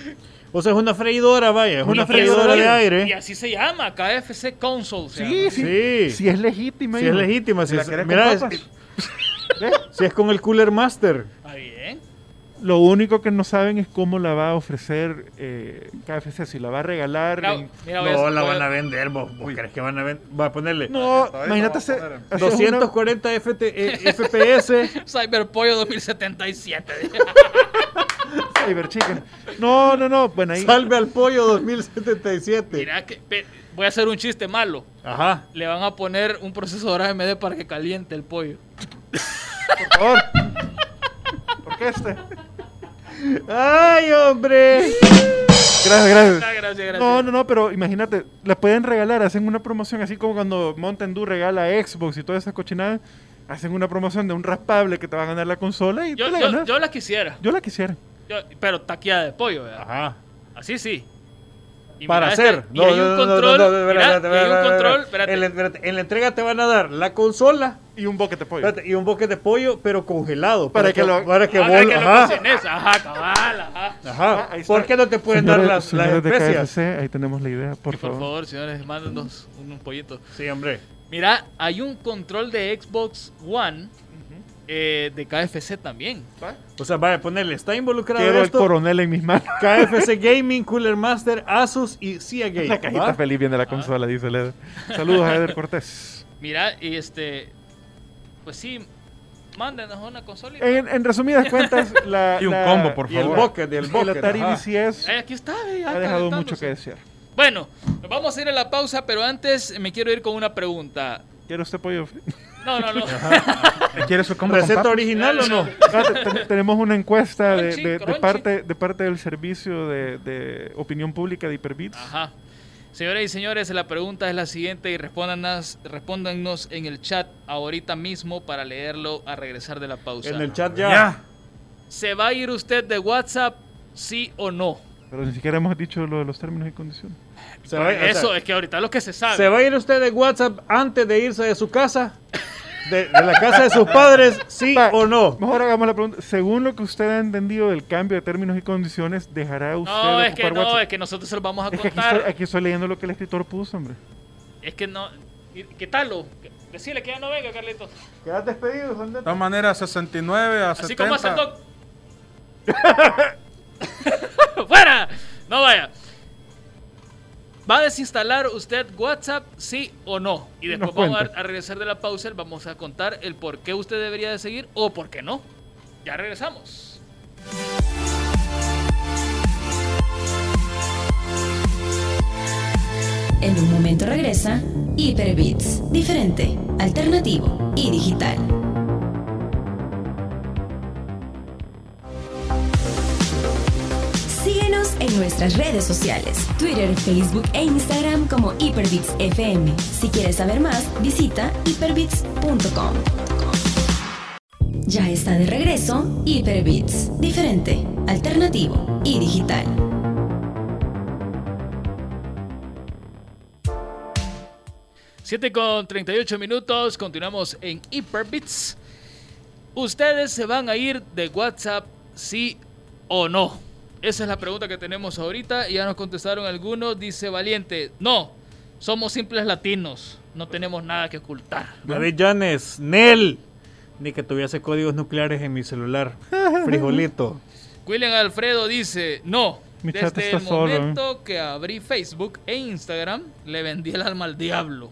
E: O sea, es una freidora, vaya. Es una,
C: Una
E: freidora,
C: freidora
E: de aire.
B: Y así se llama, KFC Console. se
C: Sí,
B: llama.
C: sí,
E: Sí.
C: Si es legítima.
E: Si es
C: hijo.
E: legítima. Si
D: ¿La
E: es,
D: querés con
E: mira, es-
D: papas?
C: ¿Ves?
E: si es con el Cooler Master.
B: Bien.
C: Lo único que no saben es cómo la va a ofrecer eh, KFC. Si la va a regalar.
B: Mira,
C: en-
B: mira, voy a-
E: No, la van a vender. ¿Vos, vos crees que van a vender? Va a ponerle
C: No, imagínate
D: no
C: hacer-
D: vamos a poner.
C: hacer una-
E: 240 FT, eh, FPS.
B: Cyberpollo 2077.
C: Cyber Chicken. No, no, no. Bueno, ahí.
E: Salve al pollo 2077.
B: Mira que pe- voy a hacer un chiste malo.
E: Ajá.
B: Le van a poner un procesador AMD para que caliente el pollo.
C: Por favor. ¿Por qué este?
E: ¡Ay, hombre!
C: Gracias, gracias.
B: Ah, gracias, gracias.
C: No, no, no, pero imagínate, la pueden regalar, hacen una promoción así como cuando Mountain Dew regala Xbox y todas esas cochinadas. Hacen una promoción de un raspable que te va a ganar la consola y
B: yo,
C: te la
B: yo,
C: ganas.
B: yo la quisiera.
C: Yo la quisiera.
B: Yo- pero taqueada de pollo, ¿verdad?
E: Ajá.
B: Así sí. Y
E: Para hacer.
B: este- y hay un control. mira, y hay un control. Espérate.
E: En la, espérate, en la entrega te van a dar la consola
C: Y un boquete de pollo.
E: espérate, y un boquete de pollo, pero congelado.
C: Para que lo-
E: para que
B: Ah,
E: vos-
B: que lo
E: ajá,
B: cocines. Ajá, cabal, ajá.
E: ajá.
C: Ah.
E: ¿Por qué no te pueden dar las, las
C: de
E: especias?
C: KFC, ahí tenemos la idea, por
B: Y por
C: favor.
B: favor, señores, mándenos un, un pollito.
E: Sí, hombre.
B: Mira, hay un control de Xbox One eh, de KFC también.
E: O sea, vaya a ponerle, está involucrado
C: Quiero el
E: esto.
C: coronel en mis manos.
E: KFC Gaming, Cooler Master, Asus y Cia Game.
C: La cajita
E: ¿va?
C: feliz viene la consola, dice Led. Saludos a Eder Cortés.
B: Mira, y este. Pues sí, mándenos una consola.
C: En, en resumidas cuentas, la,
D: Y un
C: la-
D: combo, por
E: Y el
D: favor.
E: bucket, y el
C: el
E: bucket.
C: Atari
E: ajá.
C: VCS
B: Ay, aquí está, ya
C: ha dejado mucho que desear.
B: Bueno, nos vamos a ir a la pausa, pero antes me quiero ir con una pregunta.
C: ¿Quiere usted pollo frito?
B: No, no, no.
D: ¿Quieres su combo con
E: ¿Receta
D: papas?
E: original o no?
C: Ah, te- te- tenemos una encuesta de,
B: Crunchy,
C: de- de
B: crunchy.
C: parte, de parte del servicio de, de opinión pública de Hyperbits.
B: Ajá. Señoras y señores, la pregunta es la siguiente y respóndanos, respóndanos en el chat ahorita mismo para leerlo a regresar de la pausa.
E: En el chat ya.
D: Ya.
B: ¿Se va a ir usted de WhatsApp, sí o no?
C: Pero ni siquiera hemos dicho lo de los términos y condiciones.
E: Se va, o sea,
B: Eso es que ahorita es lo que se sabe.
E: ¿Se va a ir usted de WhatsApp antes de irse de su casa? de, de la casa de sus padres, sí
C: Va,
E: o no.
C: Mejor hagamos la pregunta. Según lo que usted ha entendido del cambio de términos y condiciones, ¿dejará usted
B: No,
C: de
B: es que no,
C: WhatsApp?
B: es que nosotros se lo vamos a
C: Es que aquí
B: contar.
C: estoy, aquí estoy leyendo lo que el escritor puso, hombre.
B: Es que no. y- Quítalo. Decirle que ya no venga, Carlitos.
C: Quedas despedido,
D: De todas maneras, 69 a
B: Así
D: 70.
B: como hace el doc. ¡Fuera! No vaya. ¿Va a desinstalar usted WhatsApp, sí o no? Y después
C: Nos
B: vamos a regresar de la pausa, vamos a contar el por qué usted debería de seguir o por qué no. Ya regresamos.
A: En un momento regresa Hyperbits, diferente, alternativo y digital. Nuestras redes sociales, Twitter, Facebook e Instagram como Hyperbits FM. Si quieres saber más, visita hyperbits.com. Ya está de regreso Hyperbits, diferente, alternativo y digital.
B: Siete con 38 minutos, continuamos en Hyperbits. ¿Ustedes se van a ir de WhatsApp, sí o no? Esa es la pregunta que tenemos ahorita. Ya nos contestaron algunos. Dice Valiente, no, somos simples latinos, no tenemos nada que ocultar.
E: David Llanes, Nel. Ni que tuviese códigos nucleares en mi celular. Frijolito.
B: William Alfredo dice, no.
C: Mi
B: Desde el
C: solo.
B: momento que abrí Facebook e Instagram, le vendí el alma al diablo.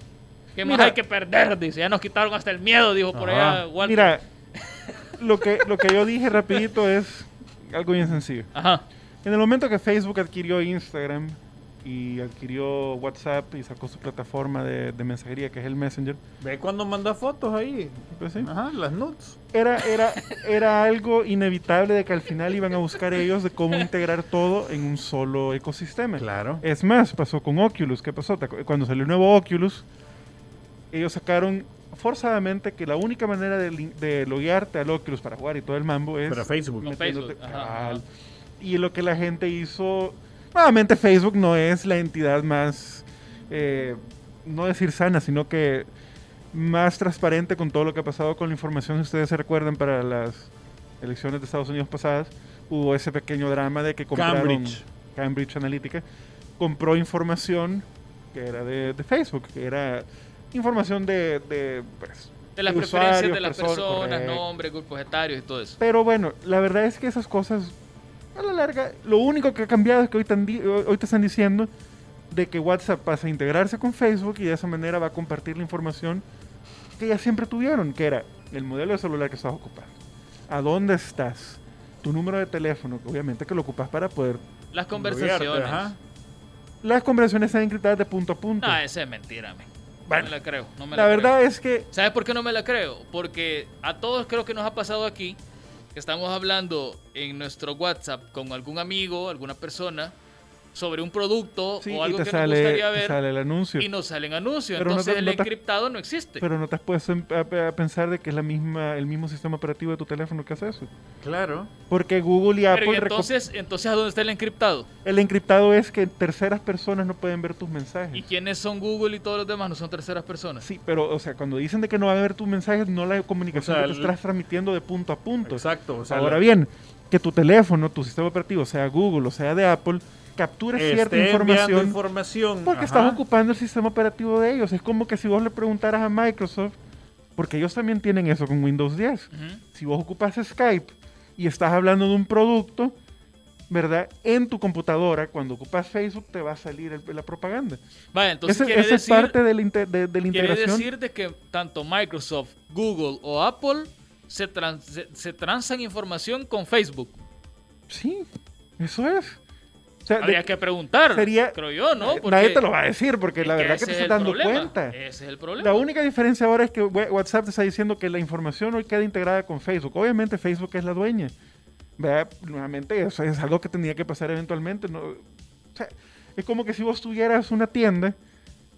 B: ¿Qué más
C: Mira.
B: hay que perder? Dice, ya nos quitaron hasta el miedo, dijo por
E: Ajá.
B: allá Walter.
C: Mira, lo que, lo que yo dije rapidito es algo bien sencillo.
B: Ajá.
C: En el momento que Facebook adquirió Instagram y adquirió WhatsApp y sacó su plataforma de, de mensajería, que es el Messenger,
E: Ve cuando manda fotos ahí.
C: pues sí,
E: Ajá, las nudes.
C: era, era, era algo inevitable de que al final iban a buscar ellos de cómo integrar todo en un solo ecosistema.
E: Claro.
C: Es más, pasó con Oculus. ¿Qué pasó? ¿Te acu- Cuando salió el nuevo Oculus, ellos sacaron forzadamente que la única manera de, de loguearte al Oculus para jugar y todo el mambo es
E: Para Facebook.
C: Metiéndote-
B: Facebook, ajá,
C: cabal.
B: ajá.
C: Y lo que la gente hizo, nuevamente Facebook no es la entidad más, eh, no decir sana, sino que más transparente con todo lo que ha pasado con la información. Si ustedes se recuerdan para las elecciones de Estados Unidos pasadas, hubo ese pequeño drama de que compraron
E: Cambridge.
C: Cambridge Analytica, compró información que era de, de Facebook, que era información de, de, pues,
B: De las
C: de
B: preferencias
C: usuarios,
B: de las
C: personas,
B: personas, nombres, grupos etarios y todo eso.
C: Pero bueno, la verdad es que esas cosas, a la larga, lo único que ha cambiado es que hoy, tan hoy te están diciendo de que WhatsApp pasa a integrarse con Facebook y de esa manera va a compartir la información que ya siempre tuvieron, que era el modelo de celular que estás ocupando. ¿A dónde estás? Tu número de teléfono, que obviamente que lo ocupas para poder...
B: Las conversaciones.
E: Ajá.
C: Las conversaciones están encriptadas de punto a punto.
B: No, esa es mentira, men. No
C: Bueno,
B: me la creo. No me
C: la
B: la
C: verdad
B: creo.
C: es que
B: ¿Sabes por qué no me la creo? Porque a todos creo que nos ha pasado aquí estamos hablando en nuestro WhatsApp con algún amigo, alguna persona, sobre un producto
C: sí,
B: o algo que
C: sale,
B: nos gustaría ver
C: sale el anuncio.
B: y nos salen anuncios.
C: Pero no
B: Entonces
C: te-
B: el
C: no te-
B: encriptado no existe.
C: Pero no te has puesto a, a pensar de que es la misma, el mismo sistema operativo de tu teléfono que hace eso.
E: Claro.
C: Porque Google y
B: Pero
C: Apple
B: ¿y
C: reco-
B: entonces, entonces, ¿a dónde está el encriptado?
C: El encriptado es que terceras personas no pueden ver tus mensajes.
B: ¿Y quiénes son Google y todos los demás? No son terceras personas.
C: Sí, pero, o sea, cuando dicen de que no van a ver tus mensajes, no la comunicación
E: O sea,
C: que te
E: el-
C: estás transmitiendo de punto a punto.
E: Exacto. O sea,
C: Ahora
E: la-
C: bien, que tu teléfono, tu sistema operativo, sea Google o sea de Apple, capture cierta
E: esté enviando
C: información
E: información.
C: porque
E: ajá.
C: estás ocupando el sistema operativo de ellos. Es como que si vos le preguntaras a Microsoft, porque ellos también tienen eso con Windows 10.
B: Ujú.
C: Si vos ocupas Skype y estás hablando de un producto, ¿verdad? En tu computadora, cuando ocupas Facebook, te va a salir el- la propaganda.
B: Vaya, entonces
C: Ese- esa es
B: decir,
C: parte de la, de- de la
B: quiere decir de que tanto Microsoft, Google o Apple se, trans- se, se transan información con Facebook.
C: Sí, eso es. Sea, de-
B: Habría que preguntar,
C: sería-
B: creo yo, ¿no? Porque
C: nadie te lo va a decir porque la verdad que te
B: es
C: estás dando
B: problema.
C: cuenta.
B: Ese es el problema.
C: La única diferencia ahora es que WhatsApp te está diciendo que la información hoy queda integrada con Facebook. Obviamente Facebook es la dueña. ¿Verdad? Nuevamente, eso es algo que tenía que pasar eventualmente. ¿no? O sea, es como que si vos tuvieras una tienda,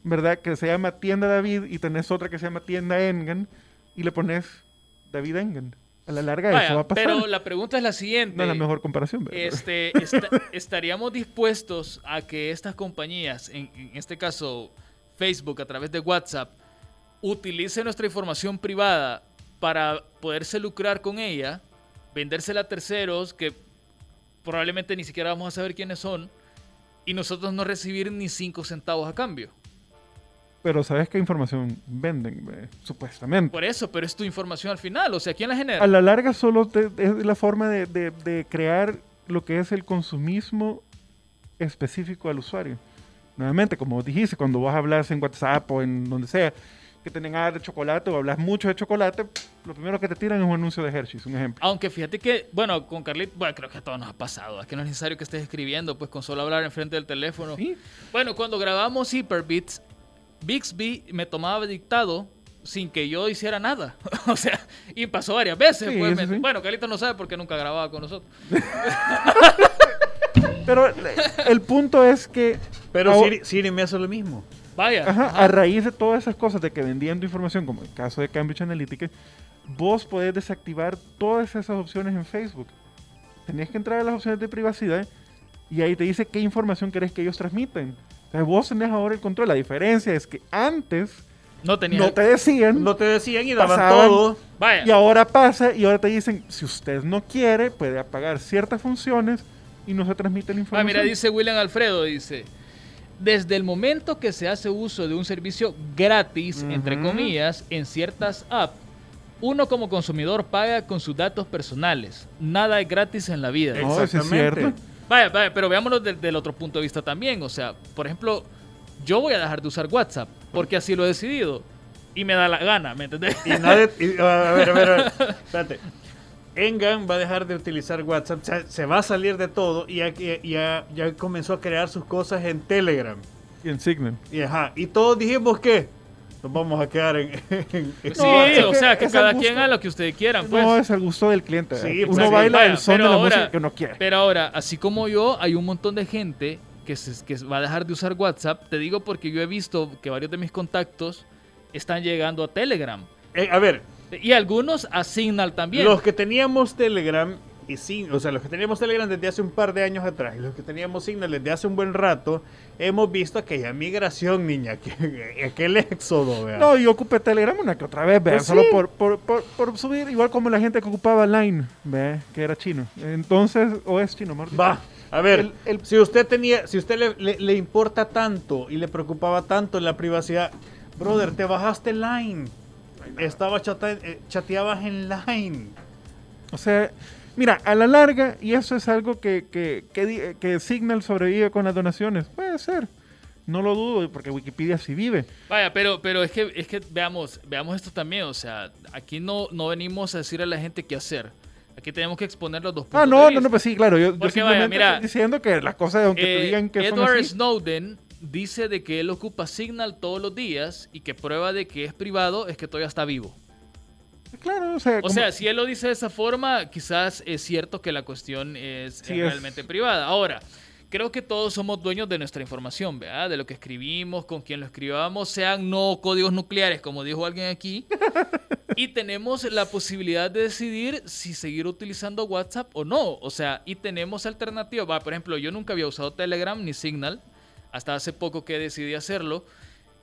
C: ¿verdad? Que se llama Tienda David y tenés otra que se llama Tienda Engan y le pones David Engan. A la larga
B: Vaya,
C: eso va a pasar.
B: pero la pregunta es la siguiente.
C: no es la mejor comparación.
B: Este, esta- estaríamos dispuestos a que estas compañías, en, en este caso Facebook a través de WhatsApp, utilice nuestra información privada para poderse lucrar con ella, vendérsela a terceros que probablemente ni siquiera vamos a saber quiénes son y nosotros no recibir ni cinco centavos a cambio.
C: Pero ¿sabes qué información venden? eh? Supuestamente.
B: Por eso, pero es tu información al final, o sea, ¿quién la genera?
C: A la larga solo te- es la forma de, de- de crear lo que es el consumismo específico al usuario. Nuevamente, como dijiste, cuando vos hablas en WhatsApp o en donde sea, que tengan nada de chocolate o hablas mucho de chocolate, lo primero que te tiran es un anuncio de Hershey's, un ejemplo.
B: Aunque fíjate que, bueno, con Carlit, bueno, creo que a todos nos ha pasado. Es que no es necesario que estés escribiendo, pues con solo hablar enfrente del teléfono.
C: Sí.
B: Bueno, cuando grabamos Hyperbeats, Bixby me tomaba dictado sin que yo hiciera nada. o sea, y pasó varias veces.
C: Sí,
B: pues,
C: sí.
B: Bueno, Carlito no sabe porque nunca grababa con nosotros.
C: Pero le- el punto es que
E: Pero
C: Ahora-
E: Siri, Siri me hace lo mismo.
B: Vaya.
C: Ajá,
B: ajá.
C: a raíz de todas esas cosas de que vendían tu información, como el caso de Cambridge Analytica, vos podés desactivar todas esas opciones en Facebook. Tenés que entrar a las opciones de privacidad y ahí te dice qué información querés que ellos transmiten. Entonces vos tenés ahora el control. La diferencia es que antes
B: No
C: te decían
E: No te decían y daban
C: Pasaban-
E: todo.
B: Vaya.
C: y ahora pasa y ahora te dicen, si usted no quiere, puede apagar ciertas funciones y no se transmite la
B: Ah,
C: información.
B: mira, dice William Alfredo, dice, desde el momento que se hace uso de un servicio gratis, entre comillas, en ciertas apps, uno como consumidor paga con sus datos personales. Nada es gratis en la vida.
C: No, eso es cierto.
B: Vaya, vaya, pero veámoslo del, del otro punto de vista también. O sea, por ejemplo, yo voy a dejar de usar WhatsApp porque así lo he decidido y me da la gana, ¿me entendés?
E: Y nadie. y- a ver, a ver, a ver. Espérate. Engan va a dejar de utilizar WhatsApp, se, se va a salir de todo y ya, ya, ya- ya comenzó a crear sus cosas en Telegram.
C: Y en Signal.
E: Y, ajá, y todos dijimos que nos vamos a quedar en. en- en-
B: Sí,
C: No,
B: o sea, que cada
C: el
B: quien haga lo que ustedes quieran, pues.
C: No, es al gusto del cliente.
E: Sí,
C: uno
E: pues,
C: baila
B: Vaya,
C: el son de la
B: ahora-
C: música que uno quiere.
B: Pero ahora, así como yo, hay un montón de gente que, se- que va a dejar de usar WhatsApp. Te digo porque yo he visto que varios de mis contactos están llegando a Telegram.
E: Eh, a ver,
B: Y algunos a Signal también.
E: los que teníamos Telegram. Y sin, o sea, los que teníamos Telegram desde hace un par de años atrás y los que teníamos Signal desde hace un buen rato, hemos visto aquella migración, niña, que, aquel éxodo, ¿vea?
C: No, yo ocupé Telegram una que otra vez, vea,
E: Pues
C: solo
E: sí.
C: por, por, por, por subir, igual como la gente que ocupaba Line, vea, que era chino. Entonces, o es chino, dicho.
E: Va, a ver,
C: El- el-
E: si usted tenía, si usted le, le- le importa tanto y le preocupaba tanto la privacidad, brother, te bajaste Line. Estaba chata- eh, chateabas en Line.
C: O sea, mira, a la larga, y eso es algo que, que, que, que Signal sobrevive con las donaciones, puede ser. No lo dudo, porque Wikipedia sí vive.
B: Vaya, pero, pero es que, es que veamos, veamos esto también. O sea, aquí no, no venimos a decir a la gente qué hacer. Aquí tenemos que exponer los dos puntos
C: Ah, no, no,
B: vista.
C: no, pues sí, claro. Yo, yo
B: Porque vaya,
C: simplemente
B: mira,
C: estoy diciendo que las cosas, aunque te
B: Eh,
C: digan que son
B: Edward
C: así,
B: Snowden dice de que él ocupa Signal todos los días y que prueba de que es privado es que todavía está vivo.
C: Claro, o sea,
B: O
C: como-
B: sea, si él lo dice de esa forma, quizás es cierto que la cuestión es,
C: Sí,
B: es
C: es-
B: realmente privada. Ahora, creo que todos somos dueños de nuestra información, ¿verdad? De lo que escribimos, con quien lo escribamos, sean no códigos nucleares, como dijo alguien aquí. y tenemos la posibilidad de decidir si seguir utilizando WhatsApp o no. O sea, y tenemos alternativas. Va, por ejemplo, yo nunca había usado Telegram ni Signal, hasta hace poco que decidí hacerlo.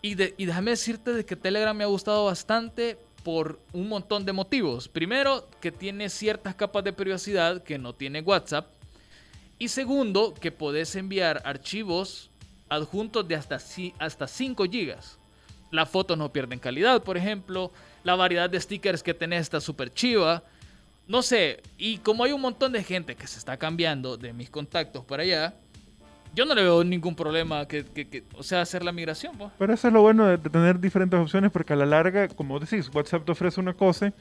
B: Y, de- y déjame decirte de que Telegram me ha gustado bastante por un montón de motivos. Primero, que tiene ciertas capas de privacidad que no tiene WhatsApp. Y segundo, que podés enviar archivos adjuntos de hasta, hasta 5 gigas. Las fotos no pierden calidad, por ejemplo. La variedad de stickers que tenés está súper chiva. No sé, y como hay un montón de gente que se está cambiando de mis contactos para allá, yo no le veo ningún problema que, que- que- o sea, hacer la migración. pues.
C: Pero eso es lo bueno de, de tener diferentes opciones, porque a la larga, como decís, WhatsApp te ofrece una cosa,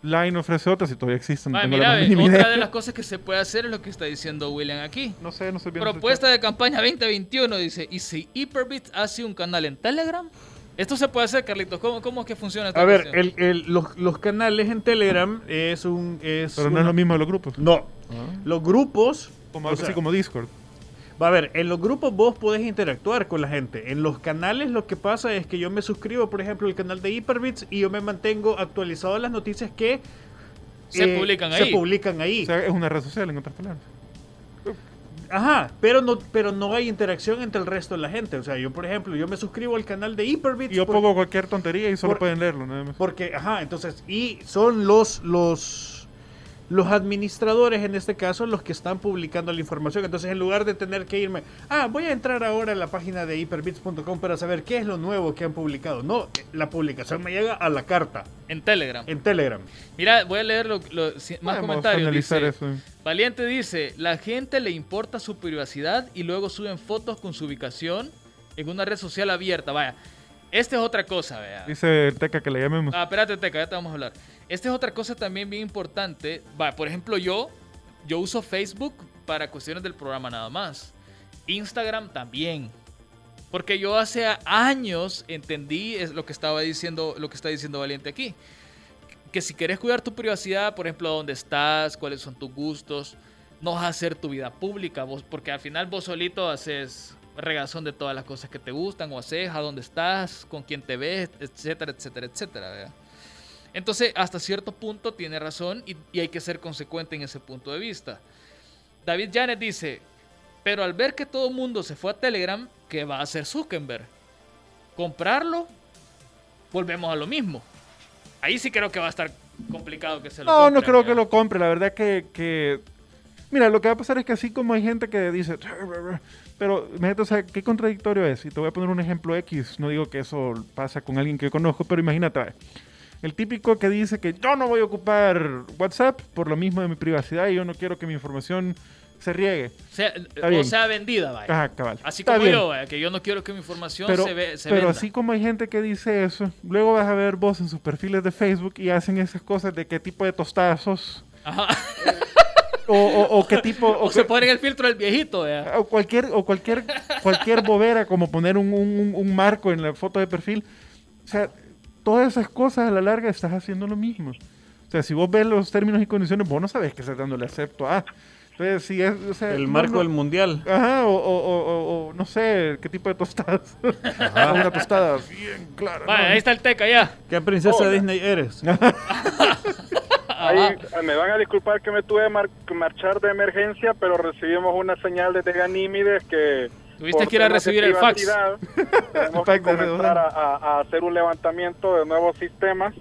C: Line ofrece otra, si todavía existen. no
B: mira, ve, otra
C: idea.
B: de las cosas que se puede hacer es lo que está diciendo William aquí.
C: No sé, no estoy viendo.
B: Propuesta de campaña 2021 dice, ¿y si Hyperbit hace un canal en Telegram? Esto se puede hacer, Carlitos. ¿Cómo, cómo es que funciona esta
E: A ver,
B: cuestión?
E: el- el- los, los canales en Telegram es un... Es
C: Pero no
E: una-
C: es lo mismo de los grupos.
E: No,
C: Ah.
E: los grupos...
C: Como
E: o
C: algo
E: sea,
C: así como Discord.
E: Va a ver, en los grupos vos podés interactuar con la gente. En los canales lo que pasa es que yo me suscribo, por ejemplo, al canal de Hyperbits y yo me mantengo actualizado de las noticias que eh,
B: Se publican ahí.
E: Se publican ahí.
C: O sea, es una red social, en otras palabras.
E: Ajá, pero no, pero no hay interacción entre el resto de la gente. O sea, yo, por ejemplo, yo me suscribo al canal de Hyperbits.
C: Yo
E: por-
C: pongo cualquier tontería y solo
E: por-
C: pueden leerlo, nada más.
E: Porque, ajá, entonces, y son los, los, los administradores en este caso los que están publicando la información. Entonces, en lugar de tener que irme, ah, voy a entrar ahora a la página de hyperbits.com para saber qué es lo nuevo que han publicado. No, la publicación me llega a la carta
B: En Telegram.
E: en Telegram.
B: Mira, voy a leer lo- lo- más comentarios. Dice,
C: eso.
B: Valiente dice, la gente le importa su privacidad y luego suben fotos con su ubicación en una red social abierta. Vaya, esta es otra cosa, vea.
C: Dice Teca que le llamemos.
B: Ah, espérate, Teca, ya te vamos a hablar. Esta es otra cosa también bien importante. Va, por ejemplo, yo, yo uso Facebook para cuestiones del programa nada más. Instagram también. Porque yo hace años entendí lo que estaba diciendo, lo que está diciendo Valiente aquí. Que si quieres cuidar tu privacidad, por ejemplo, dónde estás, cuáles son tus gustos, no vas a hacer tu vida pública, vos, porque al final vos solito haces regazón de todas las cosas que te gustan o haces, a dónde estás, con quién te ves, etcétera, etcétera, etcétera. ¿verdad? Entonces, hasta cierto punto tiene razón y, y hay que ser consecuente en ese punto de vista. David Janet dice, pero al ver que todo el mundo se fue a Telegram, ¿qué va a hacer Zuckerberg? ¿Comprarlo? Volvemos a lo mismo. Ahí sí creo que va a estar complicado que se lo
C: No, no
B: compren,
C: creo que lo compre. La verdad que, que- Mira, lo que va a pasar es que así como hay gente que dice... Pero, imagínate, o sea, qué contradictorio es. Y te voy a poner un ejemplo X. No digo que eso pasa con alguien que yo conozco, pero imagínate. El típico que dice que yo no voy a ocupar WhatsApp por lo mismo de mi privacidad y yo no quiero que mi información se riegue.
B: Sea- o sea vendida, vaya.
C: Ajá, cabal.
B: Así
C: Está
B: como
C: bien.
B: yo, vaya, que yo no quiero que mi información
C: Pero,
B: se, ve, se
C: pero
B: venda.
C: así como hay gente que dice eso, luego vas a ver vos en sus perfiles de Facebook y hacen esas cosas de qué tipo de tostadas sos.
B: Ajá.
C: O, o- o qué tipo...
B: O
C: o
B: se
C: qué-
B: ponen el filtro del viejito, vaya.
C: o cualquier o cualquier cualquier bobera como poner un, un- un marco en la foto de perfil o sea todas esas cosas a la larga estás haciendo lo mismo o sea si vos ves los términos y condiciones vos no sabes que estás dándole acepto a entonces si es o sea,
E: El
C: no-
E: marco
C: no-
E: del mundial.
C: ajá o, o- o- o- o no sé qué tipo de tostadas una tostada bien clara
B: Vaya,
C: ¿no?
B: ahí está el teca ya.
E: ¿Qué princesa
F: Hola.
E: Disney eres?
F: Eh, me van a disculpar que me tuve que mar- que marchar de emergencia, pero recibimos una señal desde Ganímides que...
B: Tuviste que ir a recibir el fax.
F: Tenemos que comenzar a, a- a hacer un levantamiento de nuevos sistemas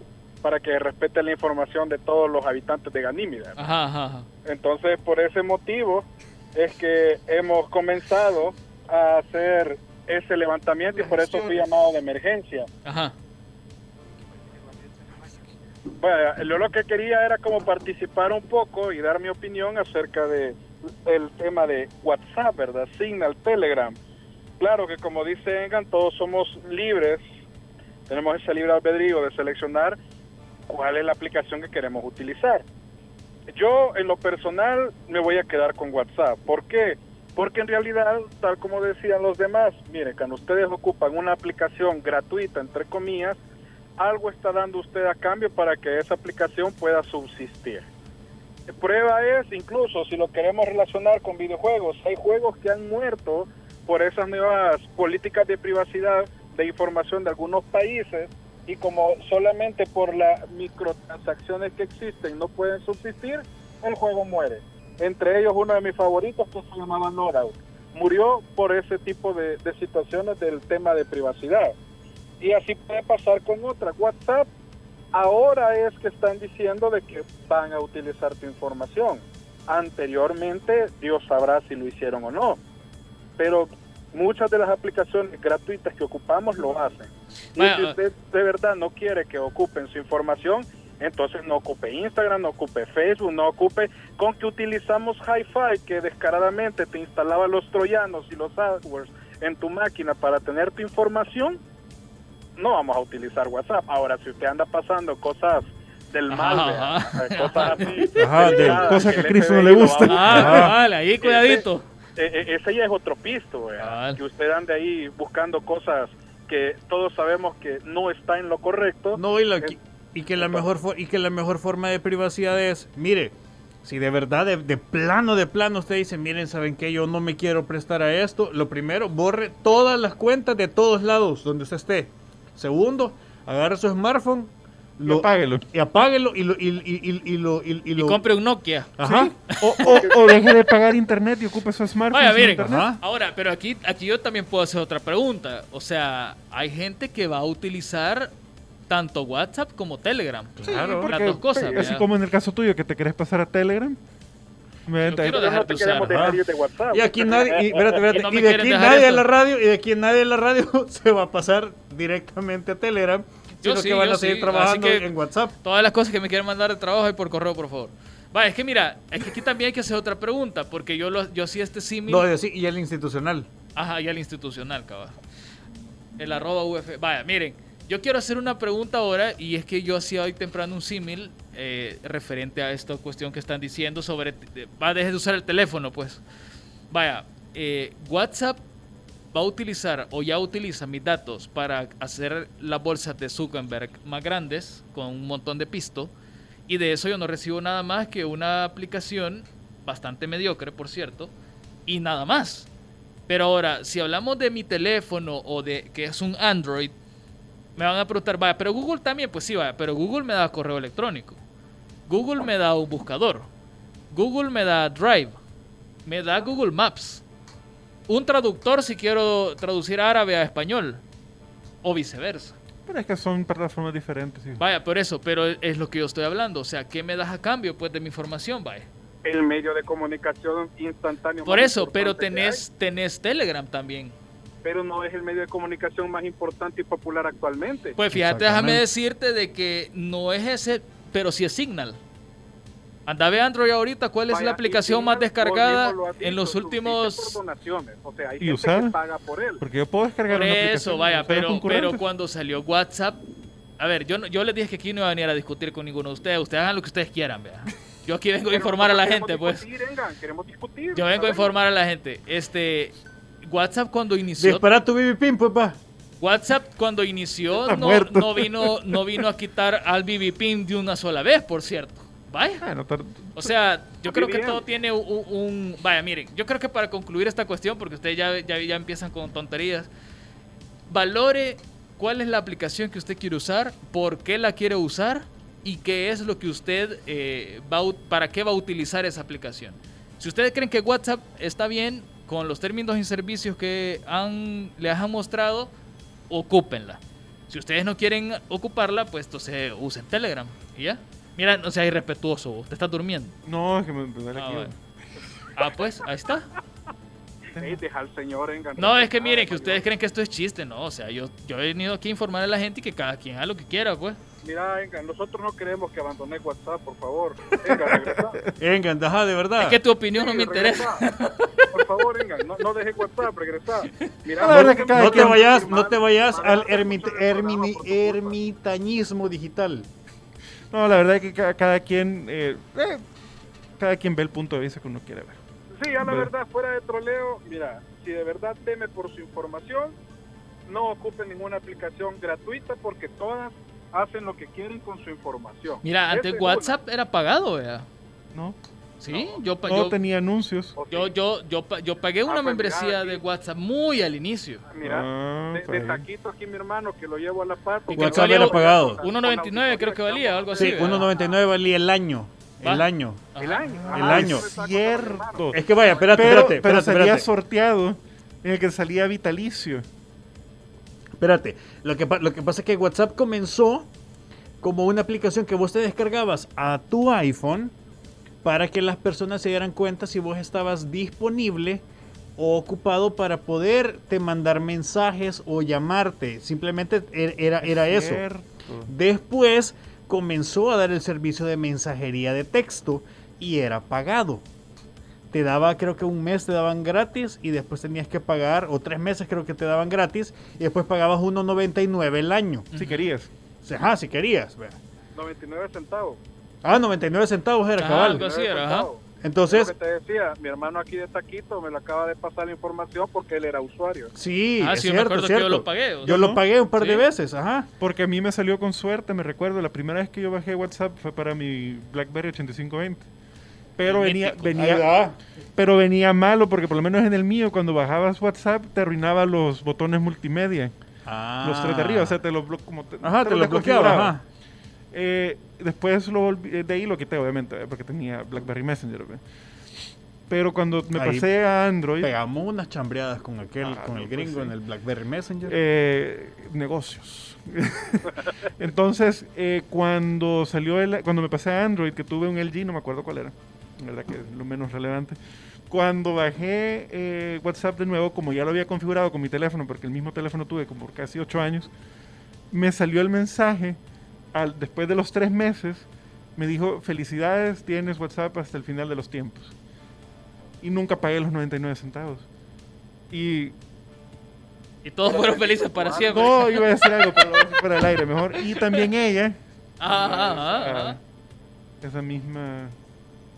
F: para que respete la información de todos los habitantes de Ganímides.
B: Ajá, ajá, ajá.
F: Entonces, por ese motivo es que hemos comenzado a hacer ese levantamiento y por eso fui llamado de emergencia.
B: Ajá.
F: Bueno, yo lo que quería era como participar un poco y dar mi opinión acerca de el tema de WhatsApp, ¿verdad? Signal, Telegram. Claro que como dice Engan, todos somos libres, tenemos ese libre albedrío de seleccionar cuál es la aplicación que queremos utilizar. Yo en lo personal me voy a quedar con WhatsApp. ¿Por qué? Porque en realidad, tal como decían los demás, miren, cuando ustedes ocupan una aplicación gratuita, entre comillas, algo está dando usted a cambio para que esa aplicación pueda subsistir. Prueba es, incluso si lo queremos relacionar con videojuegos, hay juegos que han muerto por esas nuevas políticas de privacidad de información de algunos países y como solamente por las microtransacciones que existen no pueden subsistir, el juego muere. Entre ellos uno de mis favoritos que se llamaba Knockout. Murió por ese tipo de situaciones del tema de privacidad. Y así puede pasar con otras. WhatsApp ahora es que están diciendo de que van a utilizar tu información. Anteriormente Dios sabrá si lo hicieron o no. Pero muchas de las aplicaciones gratuitas que ocupamos lo hacen. Y si usted de verdad no quiere que ocupen su información, entonces no ocupe Instagram, no ocupe Facebook, no ocupe con que utilizamos Hi-Fi que descaradamente te instalaba los troyanos y los softwares en tu máquina para tener tu información, no vamos a utilizar WhatsApp. Ahora, si usted anda pasando cosas del mal,
B: Ajá,
F: eh, cosas así,
E: Ajá, de
C: cosas que a Cristo no le gusta.
B: Ah, vale, ahí cuidadito.
F: Eh, eh, ese ya es otro pisto,
B: Cabal.
F: que usted ande ahí buscando cosas que todos sabemos que no está en lo correcto.
E: No, y, la- y que la mejor y que la mejor forma de privacidad es, mire, si de verdad, de, de plano, de plano, usted dice, miren, ¿saben qué? Yo no me quiero prestar a esto. Lo primero, borre todas las cuentas de todos lados donde usted esté. Segundo, agarre su smartphone,
C: Y apáguelo.
E: Y apáguelo y lo... Y, y, y, y lo, y, y
B: Y
E: lo-
B: compre un Nokia.
E: Ajá.
C: O, o- o deje de pagar internet y ocupe su smartphone. Sin
B: miren.
C: internet.
B: Ahora, pero aquí, aquí yo también puedo hacer otra pregunta. O sea, hay gente que va a utilizar tanto WhatsApp como Telegram.
E: Claro.
C: Porque,
B: Las dos cosas,
C: Así como en el caso tuyo, que te querés pasar a Telegram.
B: Quiero dejar
F: no te
B: de usar,
F: dejar de WhatsApp.
E: Y aquí nadie, y, espérate, espérate,
B: Que no me
E: y de
B: quieren
E: aquí nadie en la radio, y de aquí nadie en la radio se va a pasar directamente a Telegram,
B: Yo
E: sino
B: sí,
E: que van
B: yo
E: a seguir
B: sí,
E: trabajando
B: así que-
E: en WhatsApp.
B: Todas las cosas que me quieran mandar de trabajo y por correo, por favor. Vaya, es que mira, es que aquí también hay que hacer otra pregunta, porque yo lo, yo sí este símil.
E: No, y sí, y el institucional.
B: Ajá, y al institucional, cabrón. El arroba UF. Vaya, miren, yo quiero hacer una pregunta ahora y es que yo hacía hoy temprano un símil eh, referente a esta cuestión que están diciendo sobre... Va, deje de usar el teléfono, pues. Vaya, eh, WhatsApp va a utilizar o ya utiliza mis datos para hacer las bolsas de Zuckerberg más grandes con un montón de pisto y de eso yo no recibo nada más que una aplicación bastante mediocre, por cierto, y nada más. Pero ahora, si hablamos de mi teléfono o de que es un Android, me van a preguntar, vaya, pero Google también, pues sí, vaya, pero Google me da correo electrónico. Google me da un buscador. Google me da Drive. Me da Google Maps. Un traductor si quiero traducir árabe a español. O viceversa.
C: Pero es que son plataformas diferentes. sí.
B: Vaya, por eso, pero es lo que yo estoy hablando. O sea, ¿qué me das a cambio pues de mi información? Vaya.
F: El medio de comunicación instantáneo.
B: Por eso, pero tenés, tenés Telegram también.
F: Pero no es el medio de comunicación más importante y popular actualmente.
B: Pues fíjate, déjame decirte de que no es ese, pero sí es Signal. Anda ve Android ahorita, ¿cuál es
F: Vaya,
B: la aplicación
F: Signal,
B: más descargada
F: lo
B: en los últimos...
F: por donaciones. O sea, hay
C: ¿Y
F: gente
C: usada?
F: que paga por él.
C: Porque yo puedo descargar
B: Por
C: una
B: eso,
C: aplicación,
B: vaya,
C: pero
B: cuando salió WhatsApp, a ver, yo, no- yo les dije que aquí no iba a venir a discutir con ninguno de ustedes, ustedes hagan lo que ustedes quieran, vea. Yo aquí vengo a informar a la gente, pues.
F: discutir, vengan, queremos discutir.
B: Yo vengo a informar a la gente. Este, WhatsApp cuando inició,
E: Dispara tu BB Pin, pues va.
B: WhatsApp cuando inició no, vino, no vino a quitar al BB Pin de una sola vez, por cierto. Vaya.
C: Bueno,
B: O sea, yo creo que todo tiene un, un- Vaya, miren, yo creo que para concluir esta cuestión, porque ustedes ya, ya, ya empiezan con tonterías, valore cuál es la aplicación que usted quiere usar, por qué la quiere usar y qué es lo que usted eh, va para qué va a utilizar esa aplicación. Si ustedes creen que WhatsApp está bien con los términos y servicios que han, les han mostrado, ocúpenla. Si ustedes no quieren ocuparla, pues entonces usen Telegram. ¿Y ya? Mira, no seas irrespetuoso, vos, te estás durmiendo.
C: no, es que me, me duele
B: Ah,
C: aquí.
B: bueno. Ah, pues, ahí está.
F: Ey, deja al señor.
B: No, es que miren, que ustedes creen que esto es chiste, ¿no? O sea, yo, yo he venido aquí a informar a la gente y que cada quien haga lo que quiera, pues.
F: Mira, venga, nosotros no queremos que abandones WhatsApp, por favor. Venga, regresa.
E: Venga, ajá, de verdad.
B: Es que tu opinión no me interesa.
F: Por favor, venga, no, no dejes WhatsApp, regresa. Mira,
C: No, la verdad que cada
E: no te vayas, no te vayas al ermit- ermini- ermitañismo digital.
C: No, la verdad es que ca- cada, quien... eh, eh, cada quien ve el punto de vista que uno quiere ver.
F: Sí, a la
C: Bueno.
F: verdad, fuera de troleo, mira, si de verdad teme por su información, no ocupe ninguna aplicación gratuita porque todas hacen lo que quieren con su información.
B: Mira, antes
F: es
B: WhatsApp era pagado, vea.
C: ¿No?
B: Sí, yo,
C: No
B: yo,
C: tenía anuncios.
B: yo, yo, yo, pa- yo pagué una
F: pues,
B: membresía
F: mira,
B: de WhatsApp muy al inicio.
F: Mira,
C: Ah,
F: de,
C: bien.
F: taquito aquí mi hermano que lo llevo a la par.
B: Y que
E: WhatsApp era pagado.
B: 1.99 creo que valía, algo así.
E: Sí,
B: ¿verdad?
E: 1.99 valía el año.
B: Va.
E: El año.
F: El
B: Ajá.
F: año.
E: El año.
C: Cierto.
E: Es que vaya, espérate,
C: pero,
E: espérate,
C: pero
E: espérate,
C: salía
E: espérate.
C: sorteado en el que salía vitalicio.
E: Espérate, lo que, pa- lo que pasa es que WhatsApp comenzó como una aplicación que vos te descargabas a tu iPhone para que las personas se dieran cuenta si vos estabas disponible o ocupado para poderte mandar mensajes o llamarte. Simplemente er- era, eso.
C: Cierto.
E: Después comenzó a dar el servicio de mensajería de texto y era pagado. Te daba, creo que un mes te daban gratis y después tenías que pagar, o tres meses creo que te daban gratis y después pagabas 1.99 el año.
C: Si querías.
E: O sea, ajá, si querías. vea.
F: 99 centavos.
E: Ah, 99 centavos era
B: Ah,
E: cabal.
B: algo así
F: 99
B: era, ajá.
E: Entonces,
F: Lo que te decía, mi hermano aquí de Taquito me lo acaba de pasar la información porque él era usuario.
E: sí,
B: Ah,
E: es
B: sí, yo me
E: cierto,
B: acuerdo
E: es
B: que yo
E: cierto.
B: lo pagué. o
E: Yo lo pagué un par de veces, ajá.
C: Porque a mí me salió con suerte, me recuerdo, la primera vez que yo bajé WhatsApp fue para mi BlackBerry 8520. Pero venía, venía. Pero venía malo porque por lo menos en el mío cuando bajabas WhatsApp te arruinaba los botones multimedia, los tres de arriba, o sea, te los como te,
E: Ajá, te lo
C: los
E: bloqueaba, ajá.
C: Eh, después lo volví- eh, de ahí lo quité, obviamente, eh, porque tenía BlackBerry Messenger. ¿ve? Pero cuando me
E: Ahí
C: pasé a Android,
E: Pegamos unas chambreadas con aquel,
C: Ah,
E: con
C: no,
E: el
C: pues
E: gringo
C: sí.
E: en el BlackBerry Messenger.
C: eh, negocios. Entonces, eh, cuando salió el, cuando me pasé a Android, que tuve un LG, no me acuerdo cuál era, verdad que es lo menos relevante. Cuando bajé eh, WhatsApp de nuevo, como ya lo había configurado con mi teléfono, porque el mismo teléfono tuve como por casi 8 años, me salió el mensaje al, después de los tres meses, me dijo, felicidades, tienes WhatsApp hasta el final de los tiempos. Y nunca pagué los 99 centavos. Y
B: Y todos fueron felices para siempre.
C: no, iba a decir algo, pero lo voy a decir fuera del aire mejor. Y también ella,
B: Ajá, ajá, ajá.
C: esa misma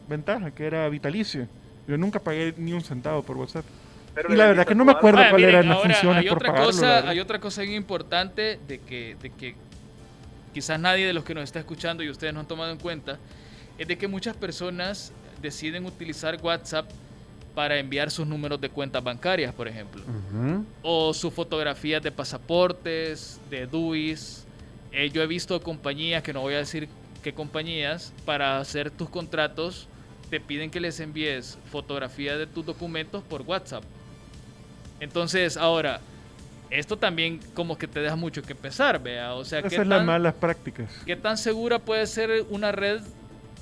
C: ventaja, que era vitalicio. Yo nunca pagué ni un centavo por WhatsApp.
F: Pero
C: Y la verdad que no me acuerdo cuáles
B: miren,
C: eran las funciones
B: hay
C: por
B: otra
C: pagarlo.
B: cosa, hay otra cosa bien importante de que, de que quizás nadie de los que nos está escuchando y ustedes no han tomado en cuenta, es de que muchas personas deciden utilizar WhatsApp para enviar sus números de cuentas bancarias, por ejemplo, o sus fotografías de pasaportes, de DUIs. Eh, yo he visto compañías, que no voy a decir qué compañías, para hacer tus contratos, te piden que les envíes fotografías de tus documentos por WhatsApp. Entonces, ahora, esto también como que te deja mucho que pensar, vea. O sea,
C: Esa
B: ¿qué
C: es las malas prácticas.
B: ¿qué tan segura puede ser una red?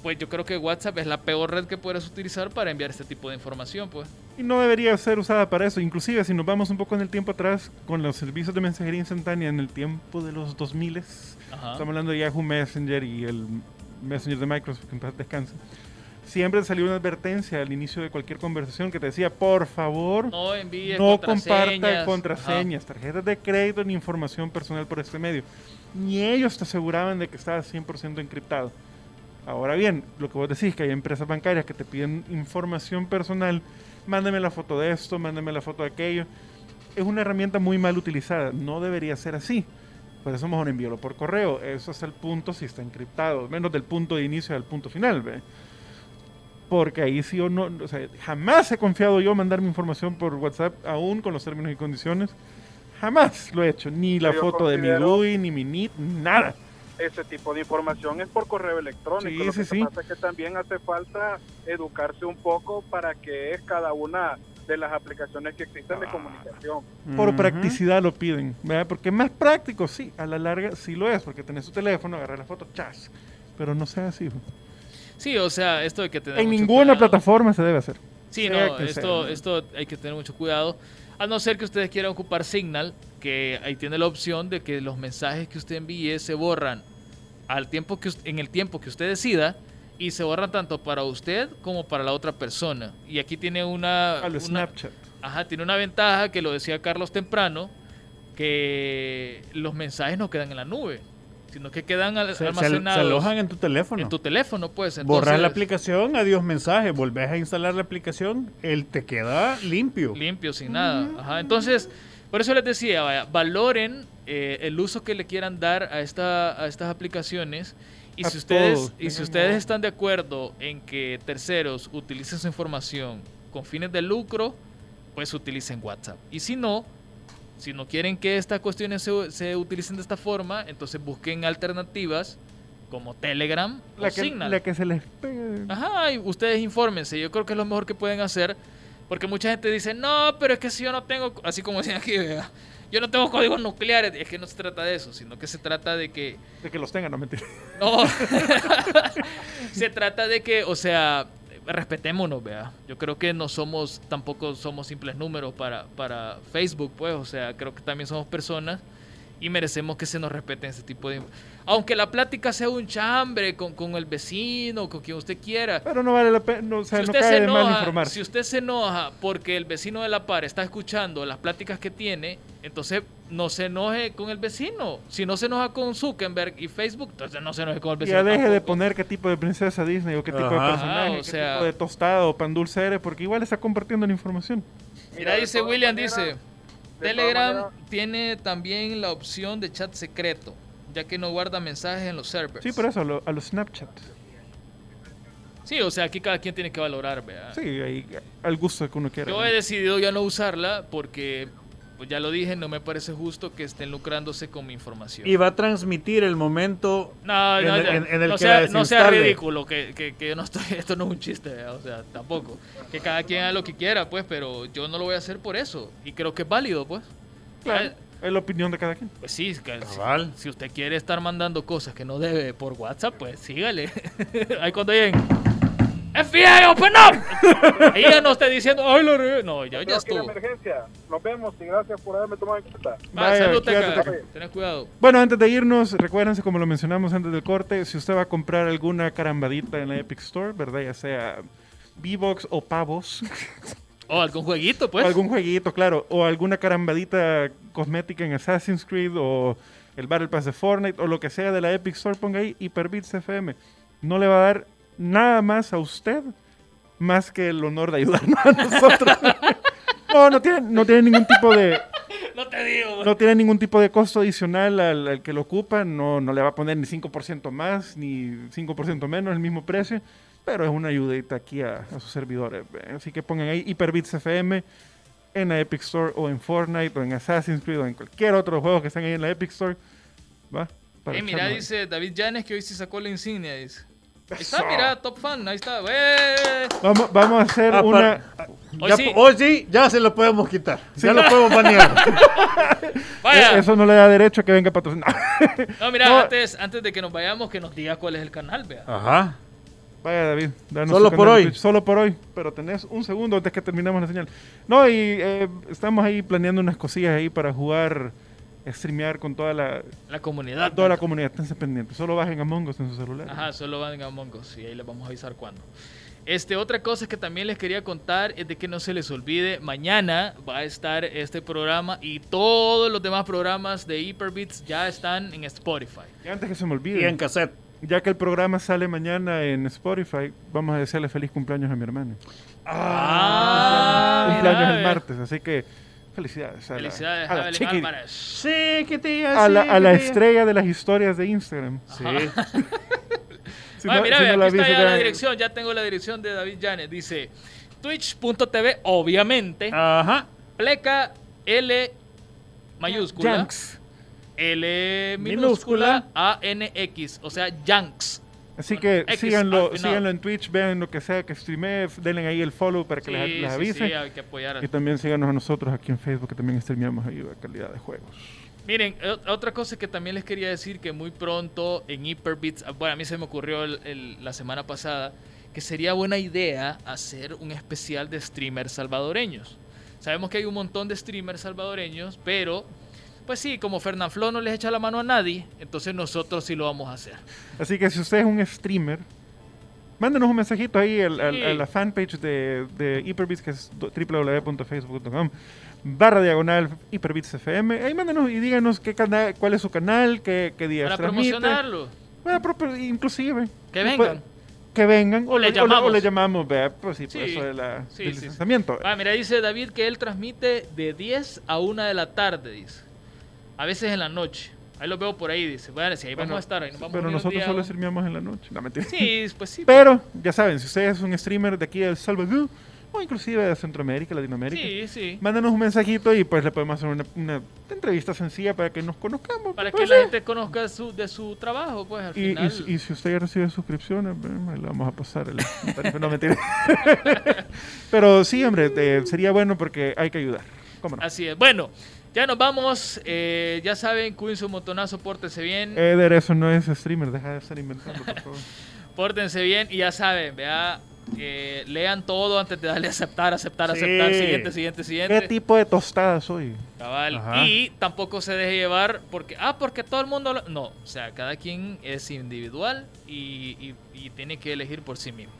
B: Pues yo creo que WhatsApp es la peor red que puedes utilizar para enviar este tipo de información, pues.
C: Y no debería ser usada para eso. Inclusive, si nos vamos un poco en el tiempo atrás, con los servicios de mensajería instantánea en el tiempo de los 2000
B: Ajá.
C: Estamos hablando de Yahoo Messenger y el Messenger de Microsoft, que en paz descanse. Siempre salió una advertencia al inicio de cualquier conversación que te decía, por favor,
B: No envíes
C: no comparta
B: contraseñas.
C: contraseñas, tarjetas de crédito ni información personal por este medio. Ni ellos te aseguraban de que estaba 100% encriptado. Ahora bien, lo que vos decís, que hay empresas bancarias que te piden información personal, mándame la foto de esto, mándame la foto de aquello. Es una herramienta muy mal utilizada, no debería ser así. Por eso mejor envíalo por correo. Eso es el punto si está encriptado, menos del punto de inicio al punto final. ¿ve? Porque ahí sí o no, o sea, jamás he confiado yo mandar mi información por WhatsApp, aún con los términos y condiciones. Jamás lo he hecho. Ni la
F: Yo
C: foto de mi DUI, ni mi NIT, nada.
F: ese tipo de información es por correo electrónico.
C: Sí,
F: Lo
C: sí,
F: que
C: sí.
F: pasa es que también hace falta educarse un poco para qué es cada una de las aplicaciones que existen
C: Ah.
F: de comunicación.
C: Por practicidad lo piden, ¿verdad? Porque es más práctico, sí, a la larga sí lo es, porque tenés tu teléfono, agarras la foto, chas. Pero no sea así.
B: Sí, o sea, esto hay que tener
C: En
B: mucho
C: ninguna
B: cuidado.
C: plataforma se debe hacer.
B: Sí, no, esto,
C: sea.
B: esto hay que tener mucho cuidado. A no ser que ustedes quieran ocupar Signal, que ahí tiene la opción de que los mensajes que usted envíe se borran al tiempo que en el tiempo que usted decida y se borran tanto para usted como para la otra persona. Y aquí tiene una,
C: A lo
B: una-
C: Snapchat.
B: ajá, tiene una ventaja que lo decía Carlos temprano, que los mensajes no quedan en la nube, sino que quedan al-
E: Se, se- se
B: almacenados
E: alojan en tu teléfono.
B: en tu teléfono, pues.
E: Borras la
B: entonces-
E: aplicación, adiós mensaje, volvés a instalar la aplicación, él te queda limpio.
B: limpio, sin nada. Ajá, Entonces, por eso les decía, vaya, valoren eh, el uso que le quieran dar a, esta, a estas aplicaciones. Y
C: A
B: si ustedes, y si ustedes están de acuerdo en que terceros utilicen su información con fines de lucro, pues utilicen WhatsApp. Y si no, si no quieren que estas cuestiones se, se utilicen de esta forma, entonces busquen alternativas como Telegram
C: La
B: o
C: que,
B: Signal.
C: la que se les pegue.
B: Ajá, y ustedes infórmense. Yo creo que es lo mejor que pueden hacer. Porque mucha gente dice, no, pero es que si yo no tengo, así como decían aquí, vea, yo no tengo códigos nucleares. Es que no se trata de eso, sino que se trata de que,
C: De que los tengan, no mentira.
B: no, se trata de que, o sea, respetémonos, vea. Yo creo que no somos, tampoco somos simples números para, para Facebook, pues, o sea, creo que también somos personas y merecemos que se nos respeten ese tipo de... Aunque la plática sea un chambre con, con el vecino, con quien usted quiera,
C: Pero no vale la pena, no, o sea,
B: si
C: no
B: usted,
C: cae
B: se
C: de mal
B: enoja,
C: informarse.
B: si usted se enoja porque el vecino de la par está escuchando las pláticas que tiene, entonces no se enoje con el vecino. Si no se enoja con Zuckerberg y Facebook, entonces no se enoje con el vecino.
C: Ya deje de
B: tampoco.
C: poner qué tipo de princesa Disney o qué tipo de
E: Ajá.
C: personaje,
B: Ajá, o
C: qué
B: sea-
C: tipo de tostado o pan dulce eres, porque igual está compartiendo la información.
B: Mira,
F: de
B: dice William,
F: maneras-
B: dice,
F: de
B: Telegram tiene también la opción de chat secreto, ya que no guarda mensajes en los servers.
C: Sí, por eso, a los a los Snapchat.
B: Sí, o sea, aquí cada quien tiene que valorar, vea.
C: Sí, ahí, al gusto que uno quiera.
B: Yo he decidido ya no usarla porque ya lo dije, no me parece justo que estén lucrándose con mi información.
E: Y va a transmitir el momento
B: No, no,
E: el-
B: ya,
E: en- en el
B: no
E: que
B: sea,
E: la
B: no sea ridículo, que, que, que yo no estoy, esto no es un chiste, ¿verdad? o sea, tampoco. Que cada quien haga lo que quiera, pues, pero yo no lo voy a hacer por eso. Y creo que es válido, pues.
C: Claro,
B: Ah,
C: es la opinión de cada quien.
B: Pues sí, es que si-
E: Cabal.
B: si, usted quiere estar mandando cosas que no debe por WhatsApp, pues sígale. Ahí cuando lleguen. FBI, open up. Ahí ya no esté diciendo, ay, lo re-". No, ya, ya estuvo.
F: emergencia. Nos vemos y gracias por haberme tomado en cuenta.
B: Va,
C: Vaya,
B: salud,
C: cuídate,
B: Teca.
C: Teca.
B: Tenés cuidado.
C: Bueno, antes de irnos, recuérdense, como lo mencionamos antes del corte, si usted va a comprar alguna carambadita en la Epic Store, ¿verdad? Ya sea V-Box o pavos,
B: O algún jueguito, pues.
C: o algún jueguito, claro, o alguna carambadita cosmética en Assassin's Creed o el Battle Pass de Fortnite o lo que sea de la Epic Store, ponga ahí Hyperbits FM. No le va a dar nada más a usted más que el honor de ayudarnos a nosotros. no, no tiene, no tiene ningún tipo de,
B: No te digo.
C: no tiene ningún tipo de costo adicional al, al que lo ocupa, no, no le va a poner ni 5% más ni 5% menos, el mismo precio, pero es una ayudita aquí a, a sus servidores. Así que pongan ahí Hyperbits FM en la Epic Store o en Fortnite o en Assassin's Creed o en cualquier otro juego que estén ahí en la Epic Store. ¿Va? Para
B: Eh, mira, dice David Llanes que hoy sí sacó la insignia. Dice. Ahí está, mira, top fan, ahí está.
C: Vamos, vamos a hacer
E: Ah,
C: una...
B: Hoy
E: Ya
B: sí.
E: hoy sí, ya se lo podemos quitar. Ya lo podemos banear.
B: Vaya.
C: Eh, Eso no le da derecho a que venga patrocinado.
B: No, mira,
C: No.
B: Antes, antes de que nos vayamos, que nos diga cuál es el canal, vea.
E: Ajá.
C: Vaya David, danos
E: Solo por hoy.
C: Solo por hoy, pero tenés un segundo antes que terminamos la señal. No, y eh, estamos ahí planeando unas cosillas ahí para jugar, streamear con toda la,
B: La comunidad.
C: toda la
B: ¿verdad?
C: comunidad. Esténse pendientes. Solo bajen Among Us en su celular.
B: Ajá, solo van a Among Us y ahí les vamos a avisar cuándo. Este, otra cosa que también les quería contar es de que no se les olvide, mañana va a estar este programa y todos los demás programas de Hyperbits ya están en Spotify.
C: Y antes que se me
E: Y
C: olvide,
E: en cassette.
C: ya que el programa sale mañana en Spotify, vamos a desearle feliz cumpleaños a mi hermano.
B: Ah,
C: cumpleaños
B: mira,
C: el martes, así que felicidades. A
B: Felicidades
C: la,
B: a Álvarez.
E: Sí, que te
C: a la,
E: sí, que
C: estrella de las historias de Instagram.
E: Sí.
C: Si no-
B: mira,
C: si no
B: aquí está ya la dirección, ya tengo la dirección de David Janet. Dice twitch.tv, obviamente,
E: Ajá.
B: pleca L mayúscula,
C: Yanks.
B: L
E: Minúscula.
B: minúscula, A N X, o sea, Yanks.
C: Así que
B: X
C: síganlo, síganlo en Twitch, vean lo que sea que streamee, denle ahí el follow para que les,
B: Sí,
C: les avise.
B: sí, hay que apoyar.
C: Y también síganos a nosotros aquí en Facebook, que también streameamos ahí de calidad de juegos.
B: Miren, otra cosa que también les quería decir que muy pronto en Hyperbits, ah, bueno, a mí se me ocurrió el- el- la semana pasada que sería buena idea hacer un especial de streamers salvadoreños. Sabemos que hay un montón de streamers salvadoreños, pero pues sí, como Fernanfloo no les echa la mano a nadie, entonces nosotros sí lo vamos a hacer.
C: Así que si usted es un streamer, mándenos un mensajito ahí al- al-
B: Sí.
C: a la fanpage de, de Hyperbits, que es www.facebook.com barra diagonal Hyperbits FM. Ahí mándenos y díganos qué canal, cuál es su canal, qué, qué días
B: Para
C: transmite.
B: promocionarlo.
C: Bueno, pero- inclusive.
B: Que
C: Después-
B: vengan.
C: Que vengan.
B: O le llamamos.
C: o le llamamos, vea, pues sí, por
B: Sí.
C: eso de la,
B: Sí,
C: del licenciamiento.
B: Ah, mira, dice David que él transmite de 10 a 1 de la tarde, dice. A veces en la noche. Ahí lo veo por ahí, dice. Bueno, si ahí
C: Bueno,
B: vamos a estar. Ahí nos vamos a
C: pero
B: un
C: nosotros solo streameamos en la noche. No, mentira.
B: Sí, pues sí.
C: Pero, ya saben, si usted es un streamer de aquí de El Salvador, o inclusive de Centroamérica, Latinoamérica,
B: Sí, sí.
C: mándanos un mensajito y pues le podemos hacer una, una entrevista sencilla para que nos conozcamos.
B: Para que
C: pues,
B: la
C: eh.
B: gente conozca su, de su trabajo, pues al
C: Y, y
B: final.
C: si- y si usted ya recibe suscripciones, ahí le vamos a pasar el el tarifa. No, mentira. Pero sí, hombre, eh, sería bueno porque hay que ayudar. ¿Cómo no?
B: Así es. Bueno, ya nos vamos. eh, ya saben, cuídense un montonazo, pórtense bien.
C: Eder, eso no es streamer, deja de estar inventando, por favor.
B: Pórtense bien y ya saben, vea. eh, lean todo antes de darle a aceptar, aceptar,
E: Sí.
B: aceptar. Siguiente, siguiente,
C: ¿Qué
B: siguiente.
C: tipo de tostada soy?
B: Cabal.
E: Ajá.
B: Y tampoco se deje llevar porque, ah, porque todo el mundo lo... No, o sea, cada quien es individual y, y- y tiene que elegir por sí mismo.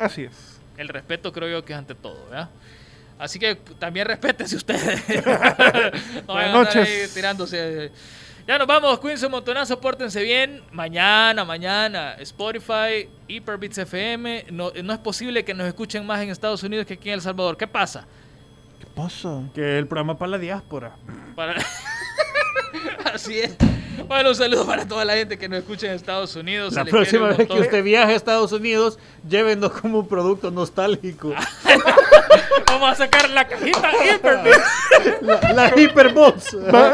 C: Así es.
B: El respeto creo yo que es ante todo, ¿verdad? Así que también respétense ustedes. no vayan a andar
C: noches.
B: ahí tirándose. Ya nos vamos, cuídense un montonazo, pórtense bien. Mañana, mañana, Spotify, Hyperbits FM. No, no es posible que nos escuchen más en Estados Unidos que aquí en El Salvador. ¿Qué pasa?
C: ¿Qué pasa?
E: Que el programa para la diáspora.
B: Para... Así es. Bueno, un saludo para toda la gente que nos escucha en Estados Unidos.
E: La próxima vez que usted viaje a Estados Unidos, llévenos como un producto nostálgico.
B: Vamos a sacar la cajita Hyperbits.
E: La, la Hyperbots.
C: Va-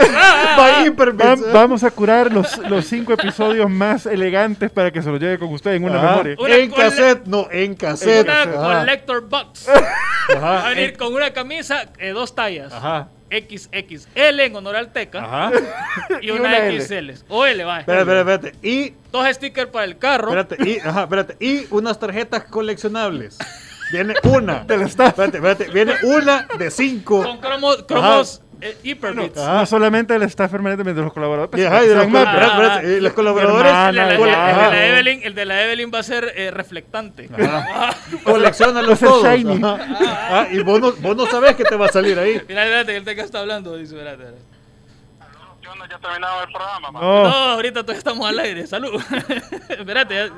E: By Hyperbits.
C: Va- vamos a curar los, los cinco episodios más elegantes para que se los lleve con usted en una memoria.
B: Una
E: En cassette, no, en cassette.
B: Una
E: Ajá.
B: collector box. Va a
E: Ajá.
B: venir con una camisa de dos tallas.
E: Ajá.
B: XXL en honor al Teca
E: Ajá.
B: y
C: Y
B: una,
C: una L.
B: XL. O L, va.
E: Espérate, espérate, espérate. Y,
B: Dos stickers para el carro.
E: espérate, y, ajá, espérate. Y unas tarjetas coleccionables. Viene una.
C: Del staff.
E: Espérate, espérate. Viene una de cinco.
B: Con cromos, cromos eh, Hyperbits.
C: No solamente el staff permanente de los colaboradores.
E: Y, ajá, y de los, espérate, y los colaboradores
B: El de, la, el de la- el de la Evelyn, el de la Evelyn va a ser eh, reflectante.
E: coleccionan los todos.
C: shiny.
E: Ah, y vos no, vos no sabés que te va a salir ahí.
B: Mira, espérate, el Teca está hablando. Dice, espérate.
F: Ya terminaba el programa, man.
C: No,
B: No, ahorita todavía estamos al aire. Salud. espérate.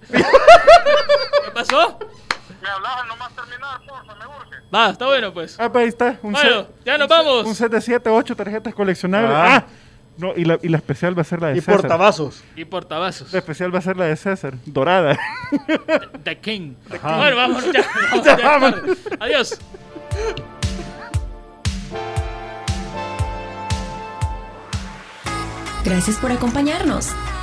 B: ¿Qué pasó?
F: Me hablabas nomás terminar, porfa, me urge.
B: Va, está bueno pues.
C: Ah, pues ahí está. Un
B: Bueno,
C: set,
B: ya nos
C: un set-
B: vamos.
C: Un set de 7, 8 tarjetas coleccionables.
E: Ah.
C: Ah, no, y la, y la especial va a ser la de
E: Y
C: César.
E: portavasos.
B: Y portavasos.
C: La especial va a ser la de César, dorada.
B: The King.
E: Ajá.
B: Bueno, vamos ya. Vamos,
C: Ya,
B: ya tarde. Adiós.
A: Gracias por acompañarnos.